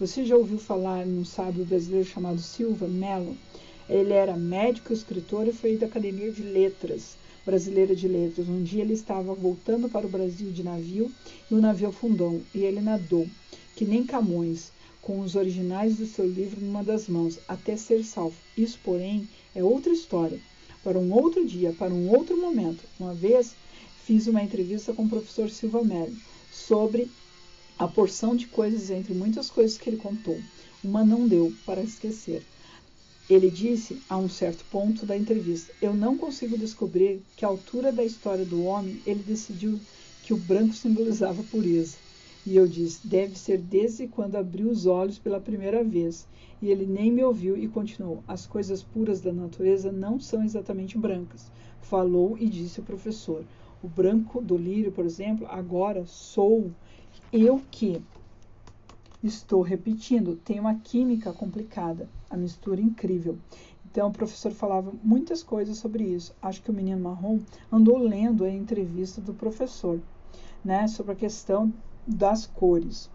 Você já ouviu falar num sábio brasileiro chamado Silva Mello? Ele era médico, escritor e foi da Academia de Letras, brasileira de letras. Um dia ele estava voltando para o Brasil de navio e o navio afundou e ele nadou, que nem Camões, com os originais do seu livro numa das mãos, até ser salvo. Isso, porém, é outra história. para um outro dia, para um outro momento. Uma vez fiz uma entrevista com o professor Silva Mello sobre a porção de coisas entre muitas coisas que ele contou. Uma não deu para esquecer. Ele disse, a um certo ponto da entrevista, eu não consigo descobrir que a altura da história do homem ele decidiu que o branco simbolizava pureza. E eu disse, deve ser desde quando abriu os olhos pela primeira vez. E ele nem me ouviu e continuou, as coisas puras da natureza não são exatamente brancas. Falou e disse o professor. O branco do lírio, por exemplo, agora sou eu que estou repetindo, tem uma química complicada, a mistura incrível. Então, o professor falava muitas coisas sobre isso. Acho que o menino marrom andou lendo a entrevista do professor, né, sobre a questão das cores.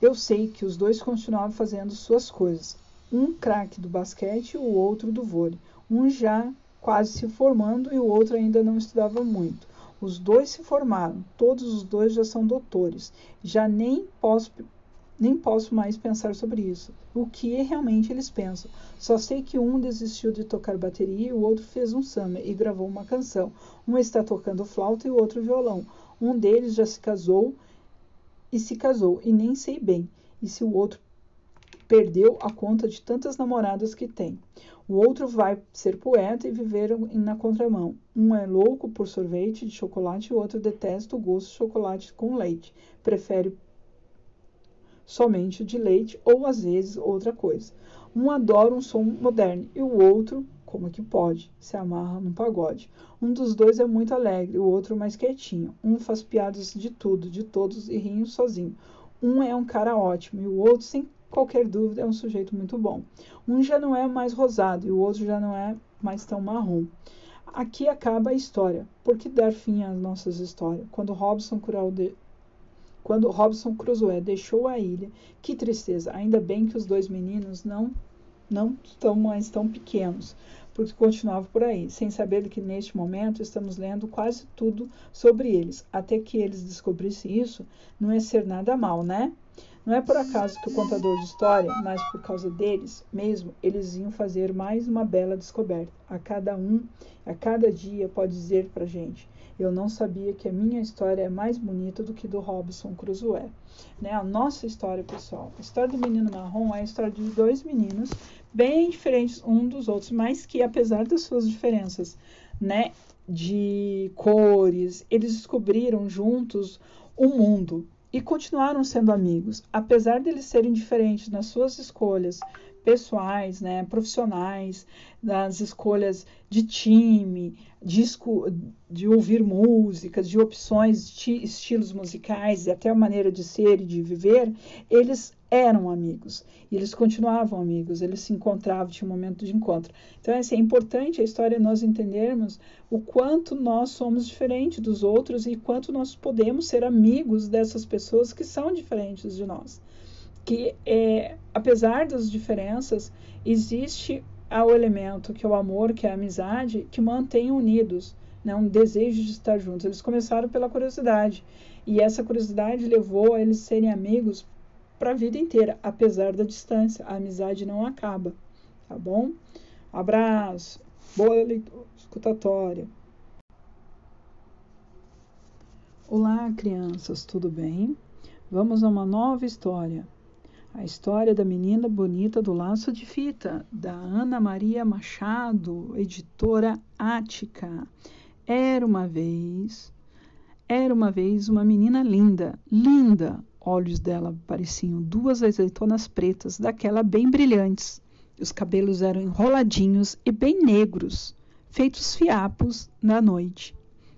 Eu sei que os dois continuavam fazendo suas coisas. Um craque do basquete e o outro do vôlei. Um já quase se formando e o outro ainda não estudava muito. Os dois se formaram, todos os dois já são doutores. Já nem posso nem posso mais pensar sobre isso. O que realmente eles pensam? Só sei que um desistiu de tocar bateria e o outro fez um samba e gravou uma canção. Um está tocando flauta e o outro violão. Um deles já se casou e se casou, e nem sei bem. E se o outro perdeu a conta de tantas namoradas que tem. O outro vai ser poeta e viver na contramão. Um é louco por sorvete de chocolate e o outro detesta o gosto de chocolate com leite. Prefere somente o de leite ou às vezes outra coisa. Um adora um som moderno e o outro, como que pode, se amarra num pagode. Um dos dois é muito alegre, o outro mais quietinho. Um faz piadas de tudo, de todos e ri sozinho. Um é um cara ótimo e o outro, sem qualquer dúvida, é um sujeito muito bom. Um já não é mais rosado e o outro já não é mais tão marrom. Aqui acaba a história. Por que dar fim às nossas histórias? Quando Robson Crusoe, quando Robson Crusoe deixou a ilha, que tristeza! Ainda bem que os dois meninos não não estão mais tão pequenos, porque continuava por aí, sem saber que neste momento estamos lendo quase tudo sobre eles. Até que eles descobrissem isso, não é ser nada mal, né? Não é por acaso que o contador de história, mas por causa deles mesmo, eles iam fazer mais uma bela descoberta. A cada um, a cada dia, pode dizer para gente: eu não sabia que a minha história é mais bonita do que do Robson Crusoe. Né? A nossa história, pessoal, a história do menino marrom é a história de dois meninos bem diferentes um dos outros, mas que apesar das suas diferenças, né, de cores, eles descobriram juntos o mundo, e continuaram sendo amigos, apesar de eles serem diferentes nas suas escolhas pessoais, né, profissionais, das escolhas de time, de, de ouvir músicas, de opções, de estilos musicais e até a maneira de ser e de viver, eles eram amigos e eles continuavam amigos, eles se encontravam, tinha um momento de encontro. Então, assim, é importante a história nós entendermos o quanto nós somos diferentes dos outros e quanto nós podemos ser amigos dessas pessoas que são diferentes de nós. Que, é, apesar das diferenças, existe o elemento que é o amor, que é a amizade, que mantém unidos, né? um desejo de estar juntos. Eles começaram pela curiosidade e essa curiosidade levou a eles serem amigos para a vida inteira, apesar da distância. A amizade não acaba, tá bom? Abraço, boa leitura, escutatória. Olá, crianças, tudo bem? Vamos a uma nova história. A história da menina bonita do laço de fita, da Ana Maria Machado, editora Ática. Era uma vez, era uma vez uma menina linda, linda, olhos dela pareciam duas azeitonas pretas, daquela bem brilhantes. Os cabelos eram enroladinhos e bem negros, feitos fiapos na noite.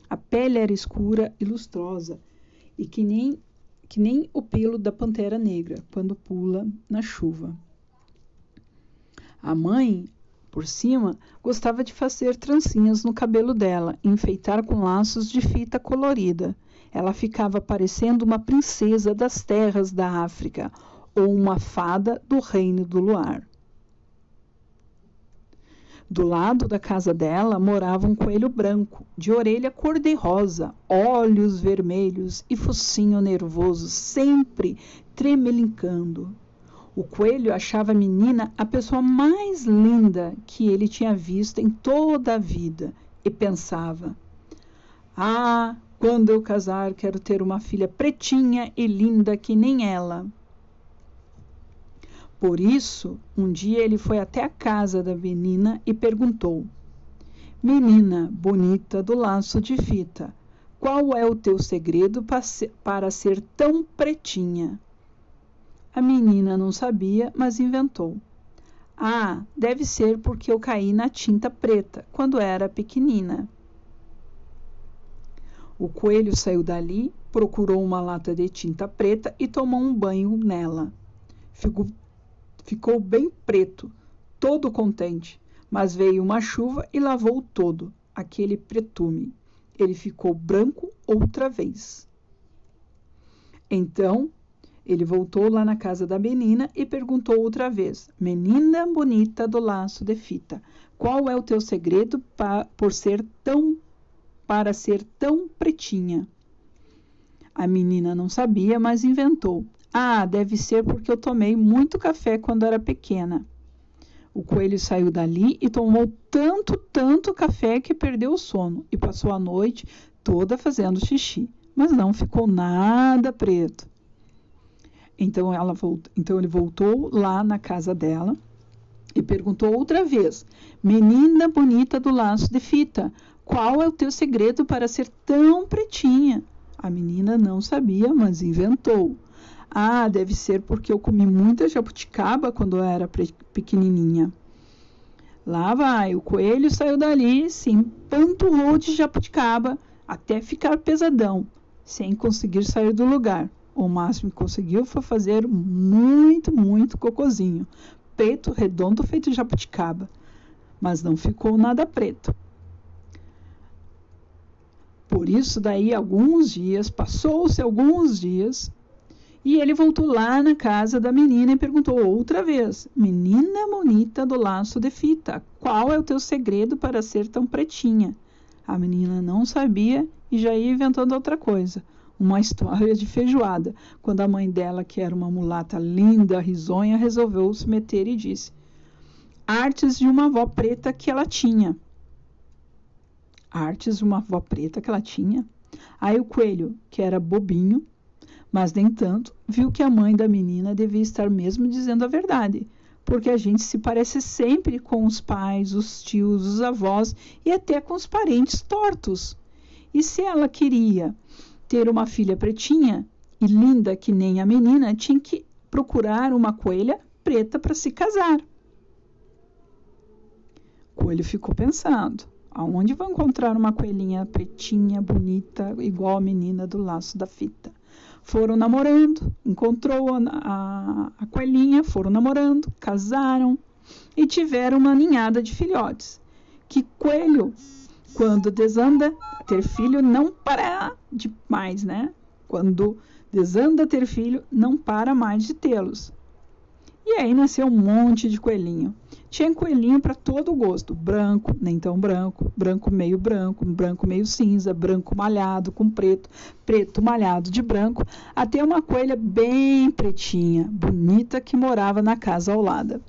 A pele era escura e lustrosa, e que nem, que nem o pelo da pantera negra quando pula na chuva. A mãe, por cima, gostava de fazer trancinhas no cabelo dela, enfeitar com laços de fita colorida. Ela ficava parecendo uma princesa das terras da África ou uma fada do reino do luar. Do lado da casa dela morava um coelho branco, de orelha cor-de-rosa, olhos vermelhos e focinho nervoso, sempre tremelincando. O coelho achava a menina a pessoa mais linda que ele tinha visto em toda a vida e pensava: Ah, quando eu casar, quero ter uma filha pretinha e linda que nem ela. Por isso, um dia ele foi até a casa da menina e perguntou: Menina bonita do laço de fita, qual é o teu segredo para ser tão pretinha? A menina não sabia, mas inventou. Ah, deve ser porque eu caí na tinta preta quando era pequenina. O coelho saiu dali, procurou uma lata de tinta preta e tomou um banho nela. Ficou, ficou bem preto, todo contente, mas veio uma chuva e lavou todo, aquele pretume. Ele ficou branco outra vez. Então ele voltou lá na casa da menina e perguntou outra vez: Menina bonita do laço de fita, qual é o teu segredo por ser tão para ser tão pretinha? A menina não sabia, mas inventou. Ah, deve ser porque eu tomei muito café quando era pequena. O coelho saiu dali e tomou tanto, tanto café que perdeu o sono e passou a noite toda fazendo xixi, mas não ficou nada preto. Então, ela voltou, então ele voltou lá na casa dela e perguntou outra vez: Menina bonita do laço de fita, qual é o teu segredo para ser tão pretinha? A menina não sabia, mas inventou. Ah, deve ser porque eu comi muita jabuticaba quando eu era pequenininha. Lá vai, o coelho saiu dali, se empanturrou de jabuticaba até ficar pesadão, sem conseguir sair do lugar. O máximo que conseguiu foi fazer muito, muito cocozinho. Preto, redondo, feito de jabuticaba. Mas não ficou nada preto. Por isso, daí alguns dias, passou-se alguns dias, e ele voltou lá na casa da menina e perguntou outra vez: Menina bonita do laço de fita, qual é o teu segredo para ser tão pretinha? A menina não sabia e já ia inventando outra coisa uma história de feijoada, quando a mãe dela, que era uma mulata linda, risonha, resolveu se meter e disse: Artes de uma avó preta que ela tinha. Artes de uma avó preta que ela tinha. Aí o coelho, que era bobinho, mas nem tanto, viu que a mãe da menina devia estar mesmo dizendo a verdade, porque a gente se parece sempre com os pais, os tios, os avós e até com os parentes tortos. E se ela queria ter uma filha pretinha e linda que nem a menina, tinha que procurar uma coelha preta para se casar. O coelho ficou pensando: aonde vou encontrar uma coelhinha pretinha, bonita, igual a menina do laço da fita? Foram namorando, encontrou a, a, a coelhinha, foram namorando, casaram e tiveram uma ninhada de filhotes. Que coelho, quando desanda, ter filho não para de mais, né? Quando desanda ter filho, não para mais de tê-los. E aí nasceu um monte de coelhinho. Tinha coelhinho para todo gosto: branco, nem tão branco, branco meio branco, branco meio cinza, branco malhado com preto, preto malhado de branco, até uma coelha bem pretinha, bonita que morava na casa ao lado.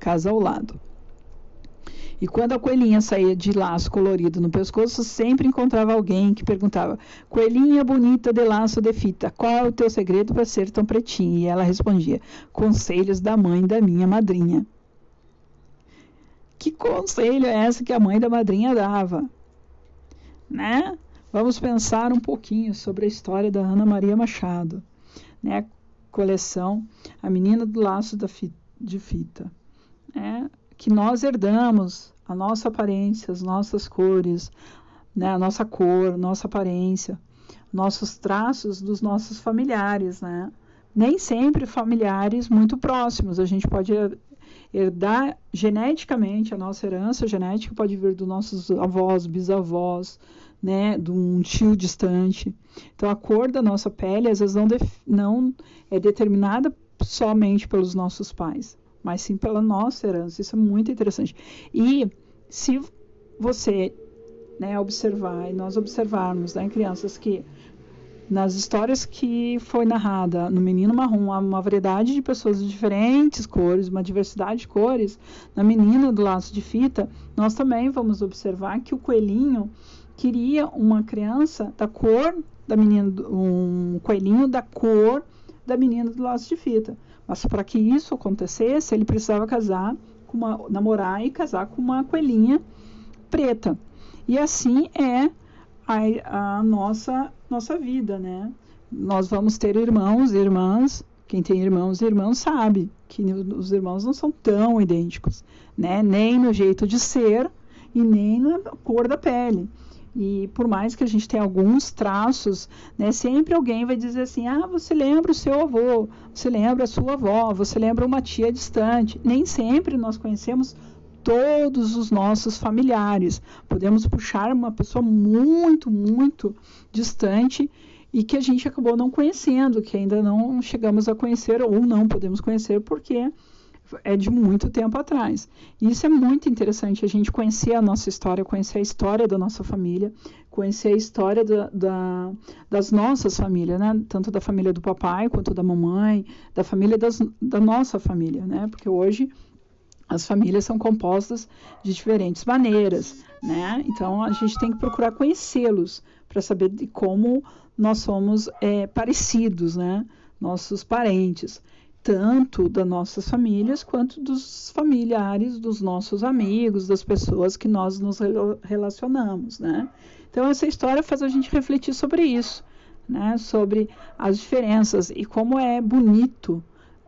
Casa ao lado. E quando a coelhinha saía de laço colorido no pescoço, sempre encontrava alguém que perguntava: Coelhinha bonita de laço de fita, qual é o teu segredo para ser tão pretinha? E ela respondia: Conselhos da mãe da minha madrinha. Que conselho é esse que a mãe da madrinha dava? Né? Vamos pensar um pouquinho sobre a história da Ana Maria Machado, né? Coleção A Menina do Laço da fita, de Fita. Né? que nós herdamos a nossa aparência, as nossas cores, né, a nossa cor, nossa aparência, nossos traços dos nossos familiares, né? Nem sempre familiares muito próximos. A gente pode herdar geneticamente a nossa herança genética pode vir dos nossos avós, bisavós, né, de um tio distante. Então a cor da nossa pele às vezes não, não é determinada somente pelos nossos pais mas sim pela nossa herança. Isso é muito interessante. E se você né, observar, e nós observarmos né, crianças que nas histórias que foi narrada no Menino Marrom, há uma variedade de pessoas de diferentes cores, uma diversidade de cores. Na Menina do Laço de Fita, nós também vamos observar que o coelhinho queria uma criança da cor da menina, um coelhinho da cor da menina do laço de fita. Mas para que isso acontecesse, ele precisava casar com uma namorar e casar com uma coelhinha preta. E assim é a, a nossa nossa vida, né? Nós vamos ter irmãos e irmãs. Quem tem irmãos e irmãos sabe que os irmãos não são tão idênticos, né? Nem no jeito de ser e nem na cor da pele. E por mais que a gente tenha alguns traços, né, sempre alguém vai dizer assim: ah, você lembra o seu avô, você lembra a sua avó, você lembra uma tia distante. Nem sempre nós conhecemos todos os nossos familiares. Podemos puxar uma pessoa muito, muito distante e que a gente acabou não conhecendo, que ainda não chegamos a conhecer ou não podemos conhecer porque é de muito tempo atrás. Isso é muito interessante, a gente conhecer a nossa história, conhecer a história da nossa família, conhecer a história da, da, das nossas famílias, né? Tanto da família do papai quanto da mamãe, da família das, da nossa família, né? Porque hoje as famílias são compostas de diferentes maneiras, né? Então a gente tem que procurar conhecê-los para saber de como nós somos é, parecidos, né? Nossos parentes, tanto das nossas famílias quanto dos familiares, dos nossos amigos, das pessoas que nós nos relacionamos, né? Então essa história faz a gente refletir sobre isso, né? Sobre as diferenças e como é bonito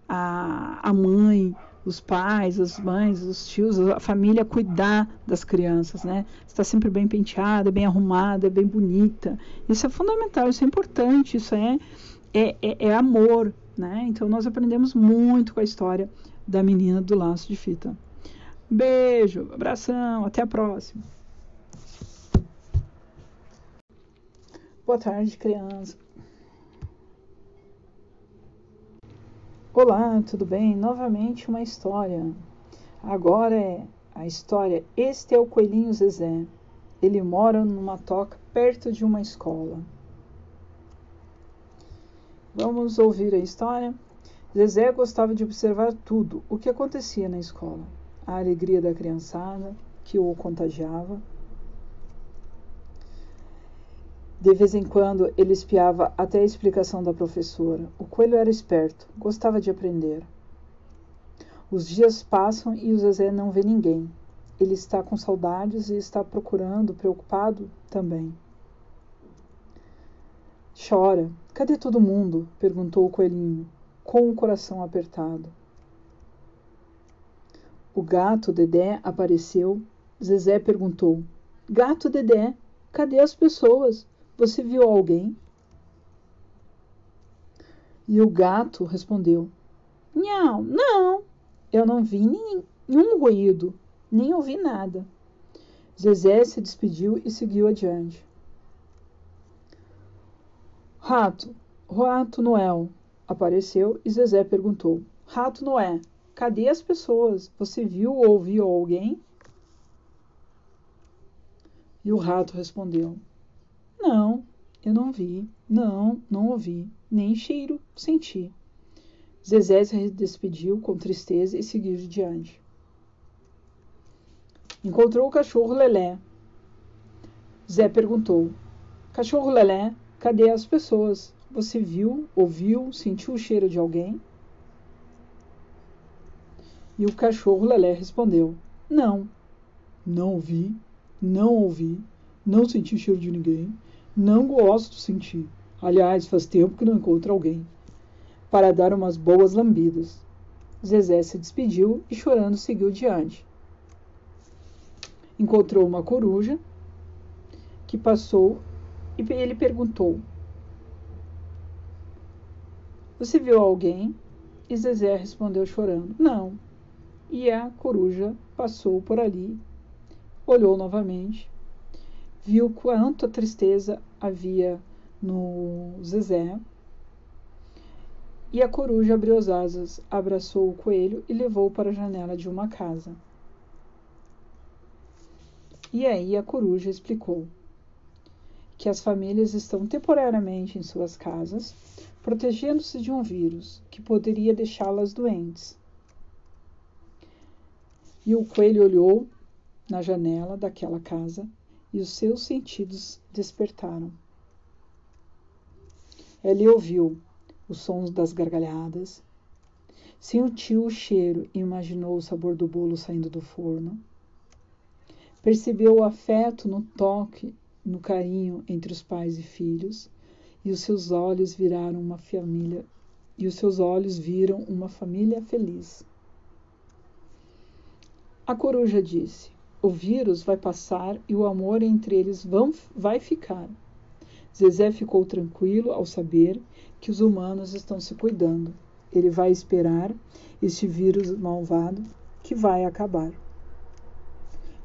a, a mãe os pais, as mães, os tios, a família cuidar das crianças, né? Está sempre bem penteada, bem arrumada, bem bonita. Isso é fundamental, isso é importante, isso é, é, é, é amor, né? Então nós aprendemos muito com a história da menina do laço de fita. Beijo, abração, até a próxima. Boa tarde, criança. Olá, tudo bem? Novamente uma história. Agora é a história Este é o Coelhinho Zezé. Ele mora numa toca perto de uma escola. Vamos ouvir a história? Zezé gostava de observar tudo o que acontecia na escola. A alegria da criançada, que o contagiava, de vez em quando ele espiava até a explicação da professora. O coelho era esperto, gostava de aprender. Os dias passam e o Zezé não vê ninguém. Ele está com saudades e está procurando, preocupado também. Chora. Cadê todo mundo? perguntou o coelhinho, com o coração apertado. O gato Dedé apareceu. Zezé perguntou: Gato Dedé, cadê as pessoas? Você viu alguém? E o gato respondeu: Não, não, eu não vi nenhum ruído, nem ouvi nada. Zezé se despediu e seguiu adiante. Rato, Rato Noel apareceu e Zezé perguntou: Rato Noé, cadê as pessoas? Você viu ou ouviu alguém? E o rato respondeu: não, eu não vi. Não, não ouvi. Nem cheiro senti. Zezé se despediu com tristeza e seguiu diante. Encontrou o cachorro Lelé. Zé perguntou: Cachorro Lelé, cadê as pessoas? Você viu, ouviu, sentiu o cheiro de alguém? E o cachorro Lelé respondeu: Não, não ouvi, não ouvi, não senti o cheiro de ninguém, não gosto de sentir. Aliás, faz tempo que não encontro alguém. Para dar umas boas lambidas. Zezé se despediu e, chorando, seguiu diante. Encontrou uma coruja que passou e ele perguntou: Você viu alguém? E Zezé respondeu chorando: Não. E a coruja passou por ali, olhou novamente viu quanta tristeza havia no Zezé. E a coruja abriu as asas, abraçou o coelho e levou para a janela de uma casa. E aí a coruja explicou que as famílias estão temporariamente em suas casas, protegendo-se de um vírus que poderia deixá-las doentes. E o coelho olhou na janela daquela casa e os seus sentidos despertaram. Ele ouviu os sons das gargalhadas, sentiu o cheiro e imaginou o sabor do bolo saindo do forno. Percebeu o afeto no toque, no carinho entre os pais e filhos, e os seus olhos viraram uma família, e os seus olhos viram uma família feliz. A coruja disse: O vírus vai passar e o amor entre eles vão, vai ficar. Zezé ficou tranquilo ao saber que os humanos estão se cuidando. Ele vai esperar este vírus malvado que vai acabar.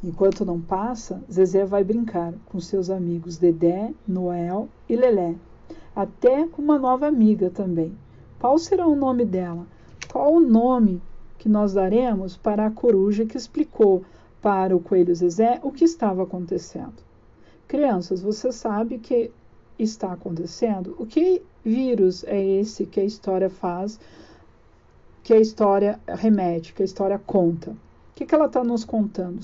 Enquanto não passa, Zezé vai brincar com seus amigos Dedé, Noel e Lelé, até com uma nova amiga também. Qual será o nome dela? Qual o nome que nós daremos para a coruja que explicou para o coelho Zezé o que estava acontecendo? Crianças, você sabe que está acontecendo? O que vírus é esse que a história faz, que a história remete, que a história conta? O que, que ela está nos contando?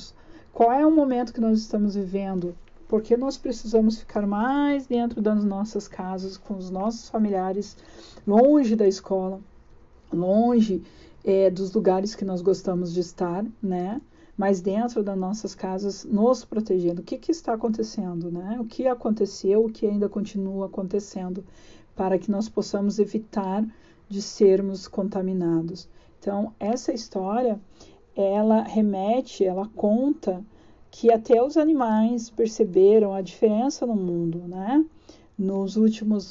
Qual é o momento que nós estamos vivendo? Porque nós precisamos ficar mais dentro das nossas casas, com os nossos familiares, longe da escola, longe é, dos lugares que nós gostamos de estar, né? Mas dentro das nossas casas, nos protegendo. O que, que está acontecendo, né? O que aconteceu, o que ainda continua acontecendo, para que nós possamos evitar de sermos contaminados. Então, essa história ela remete, ela conta que até os animais perceberam a diferença no mundo, né? Nos últimos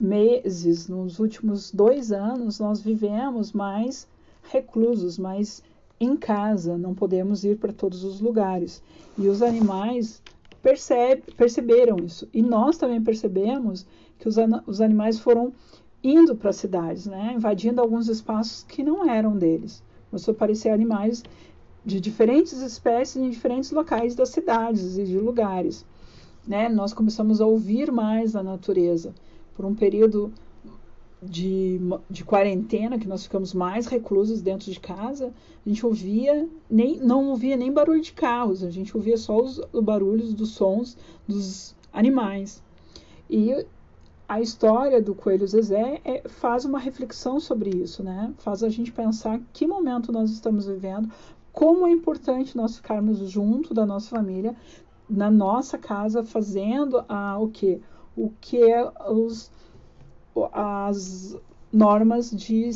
meses, nos últimos dois anos, nós vivemos mais reclusos, mais em casa, não podemos ir para todos os lugares. E os animais percebe, perceberam isso. E nós também percebemos que os, os animais foram indo para as cidades, né? invadindo alguns espaços que não eram deles começou a aparecer animais de diferentes espécies em diferentes locais das cidades e de lugares. Né? Nós começamos a ouvir mais a natureza. Por um período de, de quarentena, que nós ficamos mais reclusos dentro de casa, a gente ouvia, nem, não ouvia nem barulho de carros, a gente ouvia só os, os barulhos dos sons dos animais. E a história do Coelho Zezé é, faz uma reflexão sobre isso, né? Faz a gente pensar que momento nós estamos vivendo, como é importante nós ficarmos junto da nossa família, na nossa casa, fazendo a, o que? O que é os, as normas de,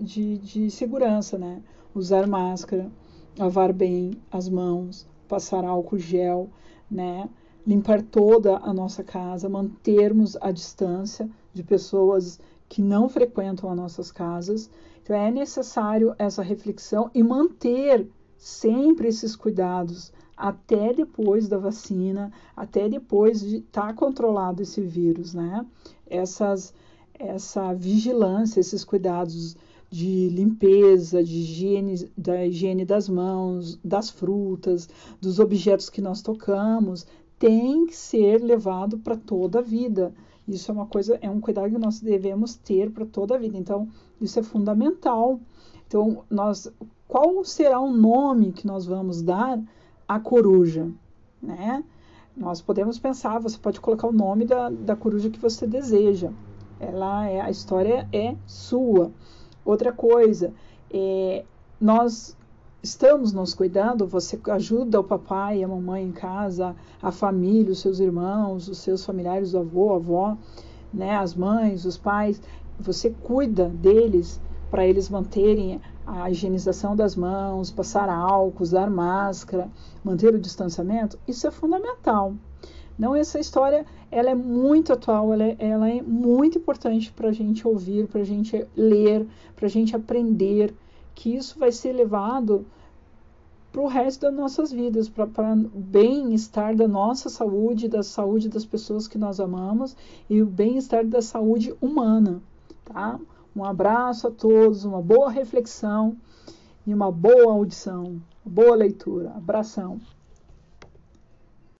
de, de segurança, né? Usar máscara, lavar bem as mãos, passar álcool gel, né? limpar toda a nossa casa, mantermos a distância de pessoas que não frequentam as nossas casas. Então é necessário essa reflexão e manter sempre esses cuidados até depois da vacina, até depois de estar tá controlado esse vírus, né? Essas, essa vigilância, esses cuidados de limpeza, de higiene, da higiene das mãos, das frutas, dos objetos que nós tocamos, tem que ser levado para toda a vida. Isso é uma coisa, é um cuidado que nós devemos ter para toda a vida. Então, isso é fundamental. Então, nós, qual será o nome que nós vamos dar à coruja, né? Nós podemos pensar, você pode colocar o nome da, da coruja que você deseja. Ela é, a história é sua. Outra coisa, é, nós estamos nos cuidando, você ajuda o papai e a mamãe em casa, a família, os seus irmãos, os seus familiares, o avô, a avó, né, as mães, os pais, você cuida deles para eles manterem a higienização das mãos, passar álcool, usar máscara, manter o distanciamento, isso é fundamental. Não, essa história ela é muito atual, ela é, ela é muito importante para a gente ouvir, para a gente ler, para a gente aprender que isso vai ser levado para o resto das nossas vidas, para o bem-estar da nossa saúde, da saúde das pessoas que nós amamos e o bem-estar da saúde humana. Tá? Um abraço a todos, uma boa reflexão e uma boa audição, boa leitura. Abração.